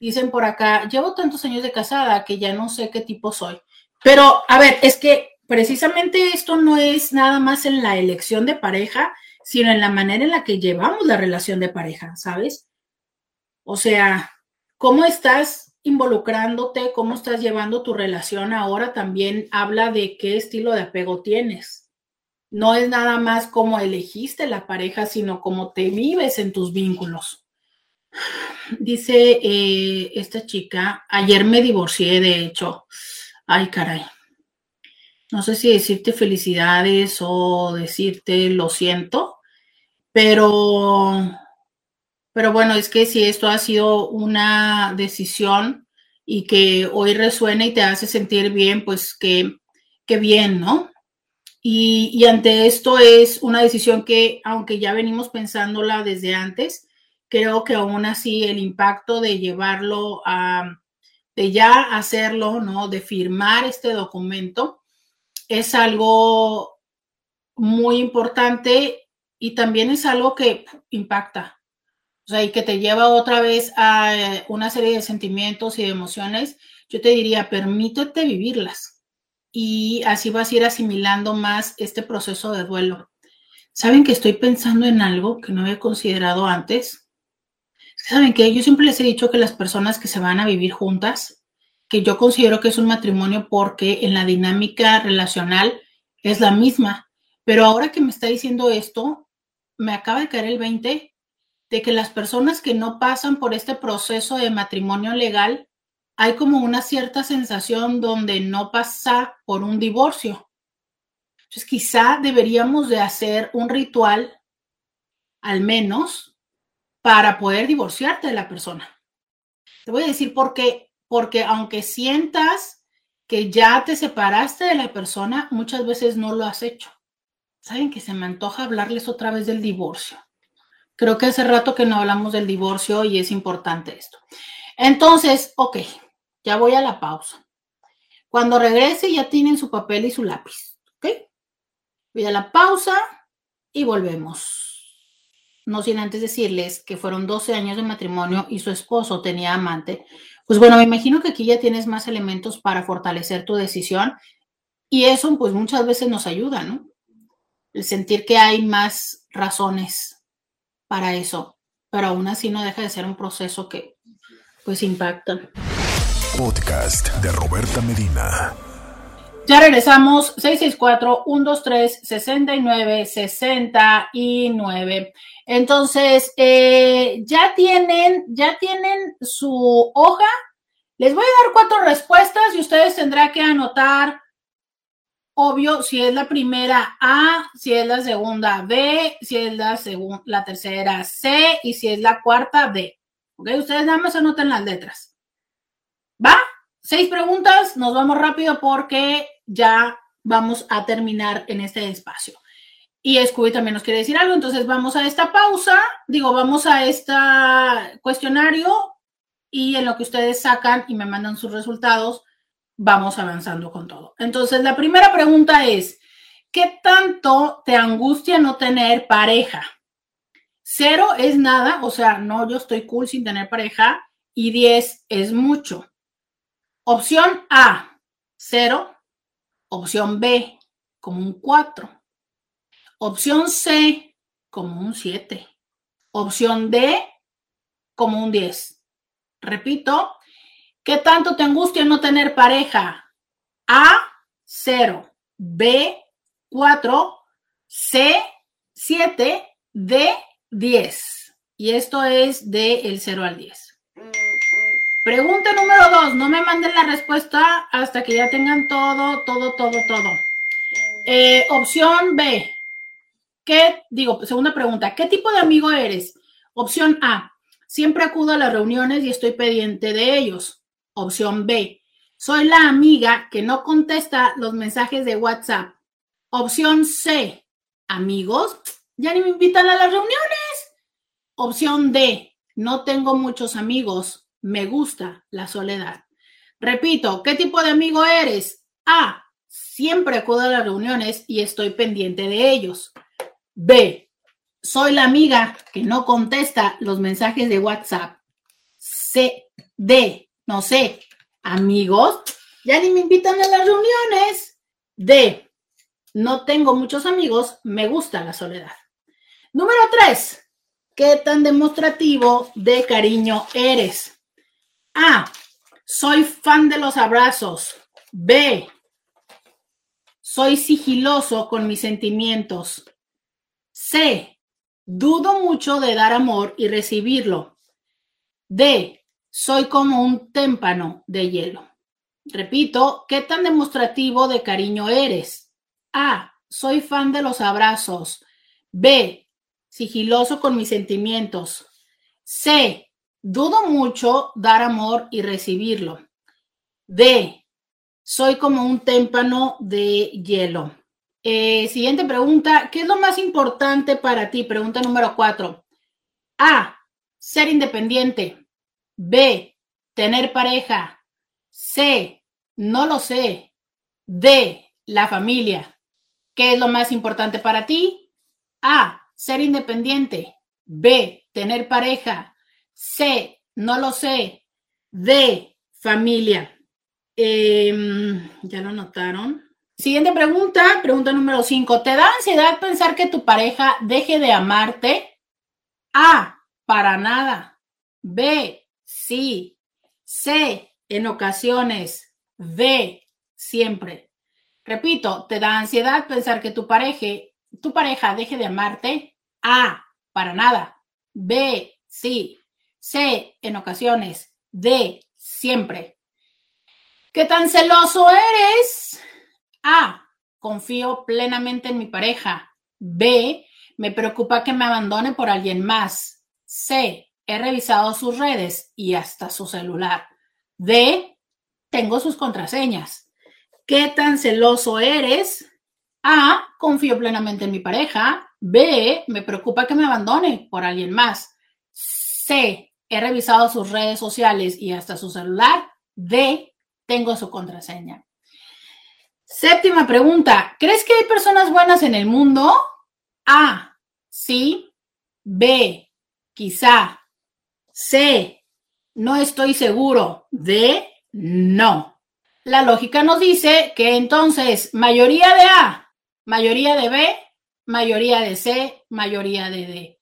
Dicen por acá, llevo tantos años de casada que ya no sé qué tipo soy. Pero, a ver, es que precisamente esto no es nada más en la elección de pareja, sino en la manera en la que llevamos la relación de pareja, ¿sabes? O sea, cómo estás involucrándote, cómo estás llevando tu relación ahora también habla de qué estilo de apego tienes. No es nada más cómo elegiste la pareja, sino cómo te vives en tus vínculos. Dice eh, esta chica, ayer me divorcié, de hecho. Ay, caray no sé si decirte felicidades o decirte lo siento, pero, pero bueno, es que si esto ha sido una decisión y que hoy resuena y te hace sentir bien, pues que, bien, ¿no? Y, y, ante esto es una decisión que, aunque ya venimos pensándola desde antes, creo que aún así el impacto de llevarlo a, de ya hacerlo, ¿no? De firmar este documento, es algo muy importante y también es algo que impacta, o sea, y que te lleva otra vez a eh, una serie de sentimientos y de emociones. Yo te diría, permítete vivirlas y así vas a ir asimilando más este proceso de duelo. ¿Saben que estoy pensando en algo que no había considerado antes? ¿Saben que Yo siempre les he dicho que las personas que se van a vivir juntas que yo considero que es un matrimonio porque en la dinámica relacional es la misma. Pero ahora que me está diciendo esto, me acaba de caer el 20 de que las personas que no pasan por este proceso de matrimonio legal, hay como una cierta sensación donde no pasa por un divorcio. Entonces quizá deberíamos de hacer un ritual, al menos, para poder divorciarte de la persona. Te voy a decir por qué porque aunque sientas que ya te separaste de la persona, muchas veces no lo has hecho. Saben que se me antoja hablarles otra vez del divorcio. Creo que hace rato que no hablamos del divorcio y es importante esto. Entonces, ok, ya voy a la pausa. Cuando regrese ya tienen su papel y su lápiz. ¿Ok? Voy a la pausa y volvemos. No sin antes decirles que fueron 12 años de matrimonio y su esposo tenía amante. Pues bueno, me imagino que aquí ya tienes más elementos para fortalecer tu decisión y eso pues muchas veces nos ayuda, ¿no? El sentir que hay más razones para eso, pero aún así no deja de ser un proceso que pues impacta. Podcast de Roberta Medina. Ya regresamos, 664-123-69-69. Entonces, eh, ya tienen, ya tienen su hoja. Les voy a dar cuatro respuestas y ustedes tendrán que anotar, obvio, si es la primera A, si es la segunda B, si es la, la tercera C y si es la cuarta D. ¿Ok? Ustedes nada más anoten las letras. ¿Va? Seis preguntas, nos vamos rápido porque ya vamos a terminar en este espacio. Y Scooby también nos quiere decir algo, entonces vamos a esta pausa, digo, vamos a este cuestionario y en lo que ustedes sacan y me mandan sus resultados, vamos avanzando con todo. Entonces, la primera pregunta es, ¿qué tanto te angustia no tener pareja? Cero es nada, o sea, no, yo estoy cool sin tener pareja y diez es mucho. Opción A, cero. Opción B, como un 4. Opción C, como un 7. Opción D, como un 10. Repito, ¿qué tanto te angustia no tener pareja? A, 0. B, 4. C, 7. D, 10. Y esto es del el 0 al 10. Pregunta número dos. No me manden la respuesta hasta que ya tengan todo, todo, todo, todo. Eh, opción B. ¿Qué, digo, segunda pregunta. ¿Qué tipo de amigo eres? Opción A. Siempre acudo a las reuniones y estoy pendiente de ellos. Opción B. Soy la amiga que no contesta los mensajes de WhatsApp. Opción C. Amigos, ya ni me invitan a las reuniones. Opción D. No tengo muchos amigos me gusta la soledad. Repito, ¿qué tipo de amigo eres? A. Siempre acudo a las reuniones y estoy pendiente de ellos. B. Soy la amiga que no contesta los mensajes de WhatsApp. C. D. No sé. Amigos, ya ni me invitan a las reuniones. D. No tengo muchos amigos, me gusta la soledad. Número 3. ¿Qué tan demostrativo de cariño eres? A. Soy fan de los abrazos. B. Soy sigiloso con mis sentimientos. C. Dudo mucho de dar amor y recibirlo. D. Soy como un témpano de hielo. Repito, ¿qué tan demostrativo de cariño eres? A. Soy fan de los abrazos. B. Sigiloso con mis sentimientos. C. Dudo mucho dar amor y recibirlo. D. Soy como un témpano de hielo. Eh, siguiente pregunta. ¿Qué es lo más importante para ti? Pregunta número cuatro. A. Ser independiente. B. Tener pareja. C. No lo sé. D. La familia. ¿Qué es lo más importante para ti? A. Ser independiente. B. Tener pareja. C, no lo sé. D, familia. Em, ya lo notaron. Siguiente pregunta, pregunta número 5. ¿Te da ansiedad pensar que tu pareja deje de amarte? A, para nada. B, sí. C, en ocasiones. D, siempre. Repito, ¿te da ansiedad pensar que tu pareja, tu pareja deje de amarte? A, para nada. B, sí. C, en ocasiones. D, siempre. ¿Qué tan celoso eres? A, confío plenamente en mi pareja. B, me preocupa que me abandone por alguien más. C, he revisado sus redes y hasta su celular. D, tengo sus contraseñas. ¿Qué tan celoso eres? A, confío plenamente en mi pareja. B, me preocupa que me abandone por alguien más. C, he revisado sus redes sociales y hasta su celular. D, tengo su contraseña. Séptima pregunta. ¿Crees que hay personas buenas en el mundo? A. Sí. B. Quizá. C. No estoy seguro. D. No. La lógica nos dice que entonces mayoría de A, mayoría de B, mayoría de C, mayoría de D.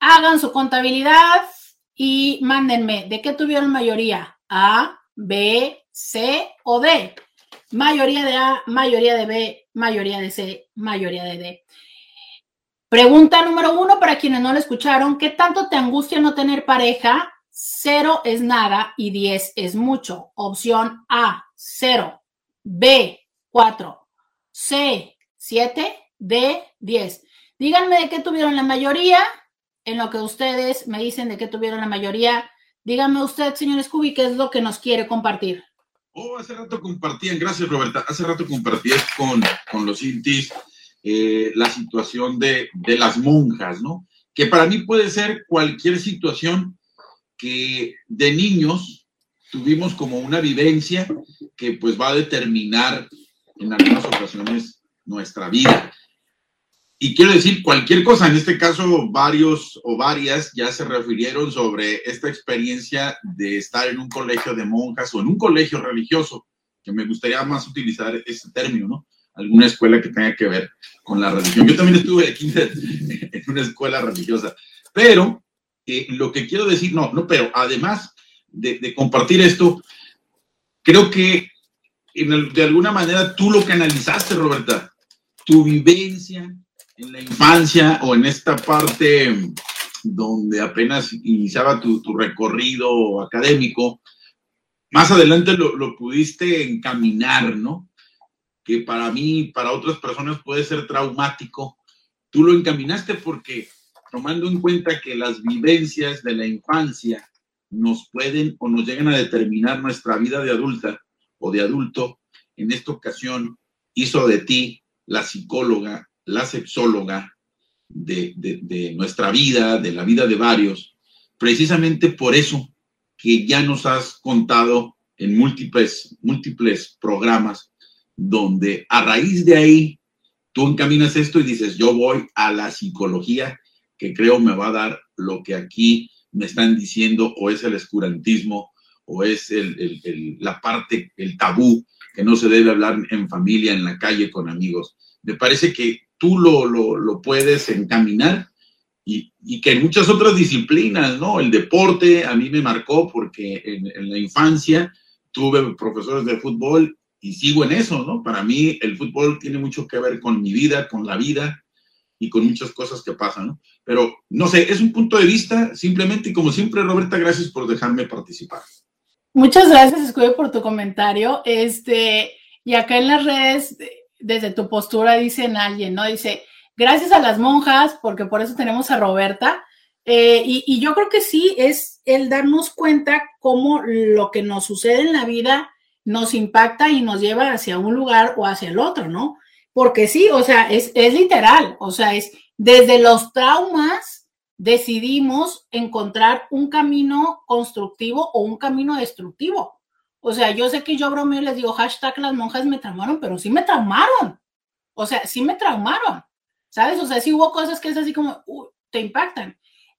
Hagan su contabilidad y mándenme de qué tuvieron mayoría. A, B, C o D. Mayoría de A, mayoría de B, mayoría de C, mayoría de D. Pregunta número uno para quienes no lo escucharon. ¿Qué tanto te angustia no tener pareja? Cero es nada y diez es mucho. Opción A, cero. B, cuatro. C, siete. D, diez. Díganme de qué tuvieron la mayoría. En lo que ustedes me dicen de qué tuvieron la mayoría. Díganme usted, señor Scooby, qué es lo que nos quiere compartir. Oh, hace rato compartían, gracias Roberta, hace rato compartías con, con los intis eh, la situación de, de, las monjas, ¿no? Que para mí puede ser cualquier situación que de niños tuvimos como una vivencia que pues va a determinar en algunas ocasiones nuestra vida. Y quiero decir cualquier cosa, en este caso varios o varias ya se refirieron sobre esta experiencia de estar en un colegio de monjas o en un colegio religioso, que me gustaría más utilizar ese término, ¿no? Alguna escuela que tenga que ver con la religión. Yo también estuve aquí en una escuela religiosa, pero eh, lo que quiero decir, no, no, pero además de, compartir esto, creo que de alguna manera tú lo canalizaste, Roberta, tu vivencia, en la infancia o en esta parte donde apenas iniciaba tu, recorrido académico, más adelante lo, lo, pudiste encaminar, ¿no? Que para mí, para otras personas puede ser traumático. Tú lo encaminaste porque tomando en cuenta que las vivencias de la infancia nos pueden o nos llegan a determinar nuestra vida de adulta o de adulto, en esta ocasión hizo de ti la psicóloga la sexóloga de, de, nuestra vida, de la vida de varios, precisamente por eso que ya nos has contado en múltiples, múltiples programas, donde a raíz de ahí tú encaminas esto y dices, yo voy a la psicología que creo me va a dar lo que aquí me están diciendo, o es el escurantismo, o es el, el, la parte, el tabú, que no se debe hablar en familia, en la calle, con amigos. Me parece que tú lo, lo, lo puedes encaminar y, y, que en muchas otras disciplinas, ¿no? El deporte a mí me marcó porque en, la infancia tuve profesores de fútbol y sigo en eso, ¿no? Para mí el fútbol tiene mucho que ver con mi vida, con la vida y con muchas cosas que pasan, ¿no? Pero no sé, es un punto de vista simplemente como siempre, Roberta, gracias por dejarme participar. Muchas gracias, Escudo, por tu comentario. Este, y acá en las redes desde tu postura dicen alguien, ¿no? Dice, gracias a las monjas, porque por eso tenemos a Roberta. Eh, y, y, yo creo que sí es el darnos cuenta cómo lo que nos sucede en la vida nos impacta y nos lleva hacia un lugar o hacia el otro, ¿no? Porque sí, o sea, es, es literal, o sea, es desde los traumas decidimos encontrar un camino constructivo o un camino destructivo. O sea, yo sé que yo bromeo y les digo, hashtag las monjas me traumaron, pero sí me traumaron. O sea, sí me traumaron. ¿Sabes? O sea, sí hubo cosas que es así como, uh, te impactan.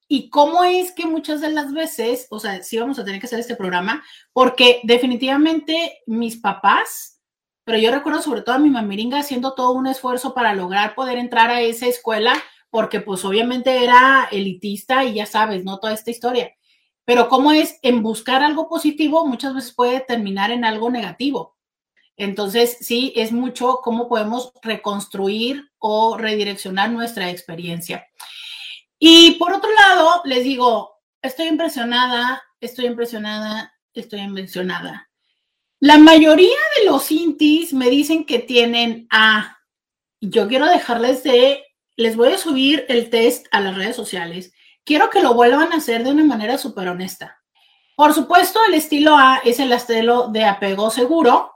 Y cómo es que muchas de las veces, o sea, sí vamos a tener que hacer este programa, porque definitivamente mis papás, pero yo recuerdo sobre todo a mi mamiringa haciendo todo un esfuerzo para lograr poder entrar a esa escuela, porque pues obviamente era elitista y ya sabes, ¿no? Toda esta historia. Pero cómo es en buscar algo positivo, muchas veces puede terminar en algo negativo. Entonces, sí, es mucho cómo podemos reconstruir o redireccionar nuestra experiencia. Y por otro lado, les digo, estoy impresionada, estoy impresionada, estoy impresionada. La mayoría de los intis me dicen que tienen A. Yo quiero dejarles de, les voy a subir el test a las redes sociales quiero que lo vuelvan a hacer de una manera súper honesta. Por supuesto, el estilo A es el estilo de apego seguro,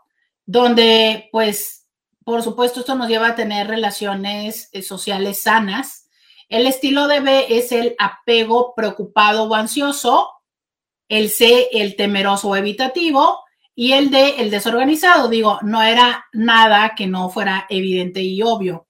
donde, pues, por supuesto, esto nos lleva a tener relaciones eh, sociales sanas. El estilo de B es el apego preocupado o ansioso. El C, el temeroso o evitativo. y el de el desorganizado. Digo, no era nada que no fuera evidente y obvio.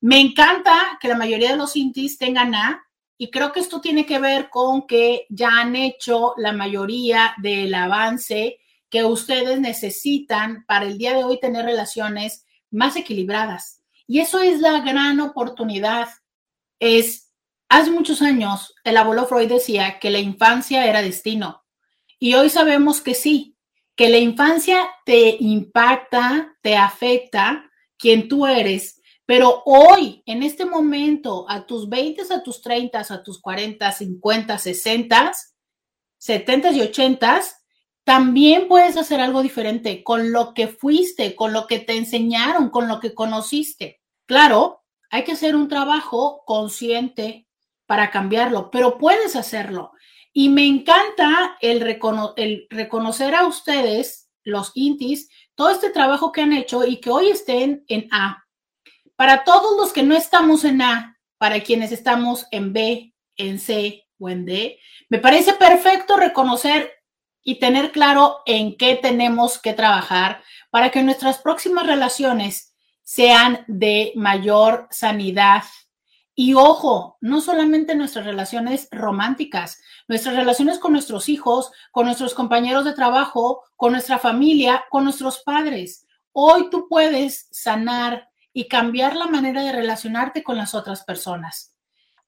Me encanta que la mayoría de los intis tengan A y creo que esto tiene que ver con que ya han hecho la mayoría del avance que ustedes necesitan para el día de hoy tener relaciones más equilibradas. Y eso es la gran oportunidad. Es, hace muchos años, el abuelo Freud decía que la infancia era destino. Y hoy sabemos que sí, que la infancia te impacta, te afecta, quien tú eres, pero hoy, en este momento, a tus 20, a tus 30, a tus 40, 50, 60, 70 y 80, también puedes hacer algo diferente con lo que fuiste, con lo que te enseñaron, con lo que conociste. Claro, hay que hacer un trabajo consciente para cambiarlo, pero puedes hacerlo. Y me encanta el, reconocer a ustedes, los intis, todo este trabajo que han hecho y que hoy estén en A. Para todos los que no estamos en A, para quienes estamos en B, en C o en D, me parece perfecto reconocer y tener claro en qué tenemos que trabajar para que nuestras próximas relaciones sean de mayor sanidad y ojo, no solamente nuestras relaciones románticas, nuestras relaciones con nuestros hijos, con nuestros compañeros de trabajo, con nuestra familia, con nuestros padres. Hoy tú puedes sanar y cambiar la manera de relacionarte con las otras personas.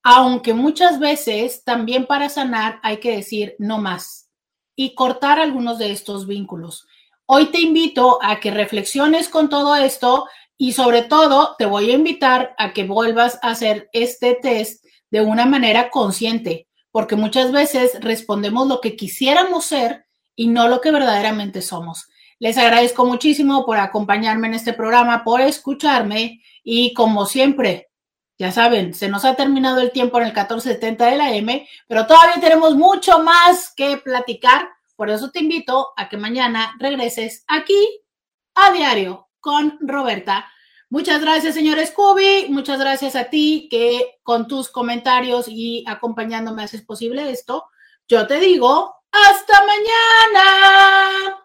Aunque muchas veces también para sanar hay que decir no más y cortar algunos de estos vínculos. Hoy te invito a que reflexiones con todo esto y sobre todo, te voy a invitar a que vuelvas a hacer este test de una manera consciente, porque muchas veces respondemos lo que quisiéramos ser y no lo que verdaderamente somos. Les agradezco muchísimo por acompañarme en este programa, por escucharme y como siempre, ya saben, se nos ha terminado el tiempo en el 1470 de la M, pero todavía tenemos mucho más que platicar. Por eso te invito a que mañana regreses aquí a diario con Roberta. Muchas gracias, señor Scooby. Muchas gracias a ti que con tus comentarios y acompañándome haces posible esto. Yo te digo, hasta mañana.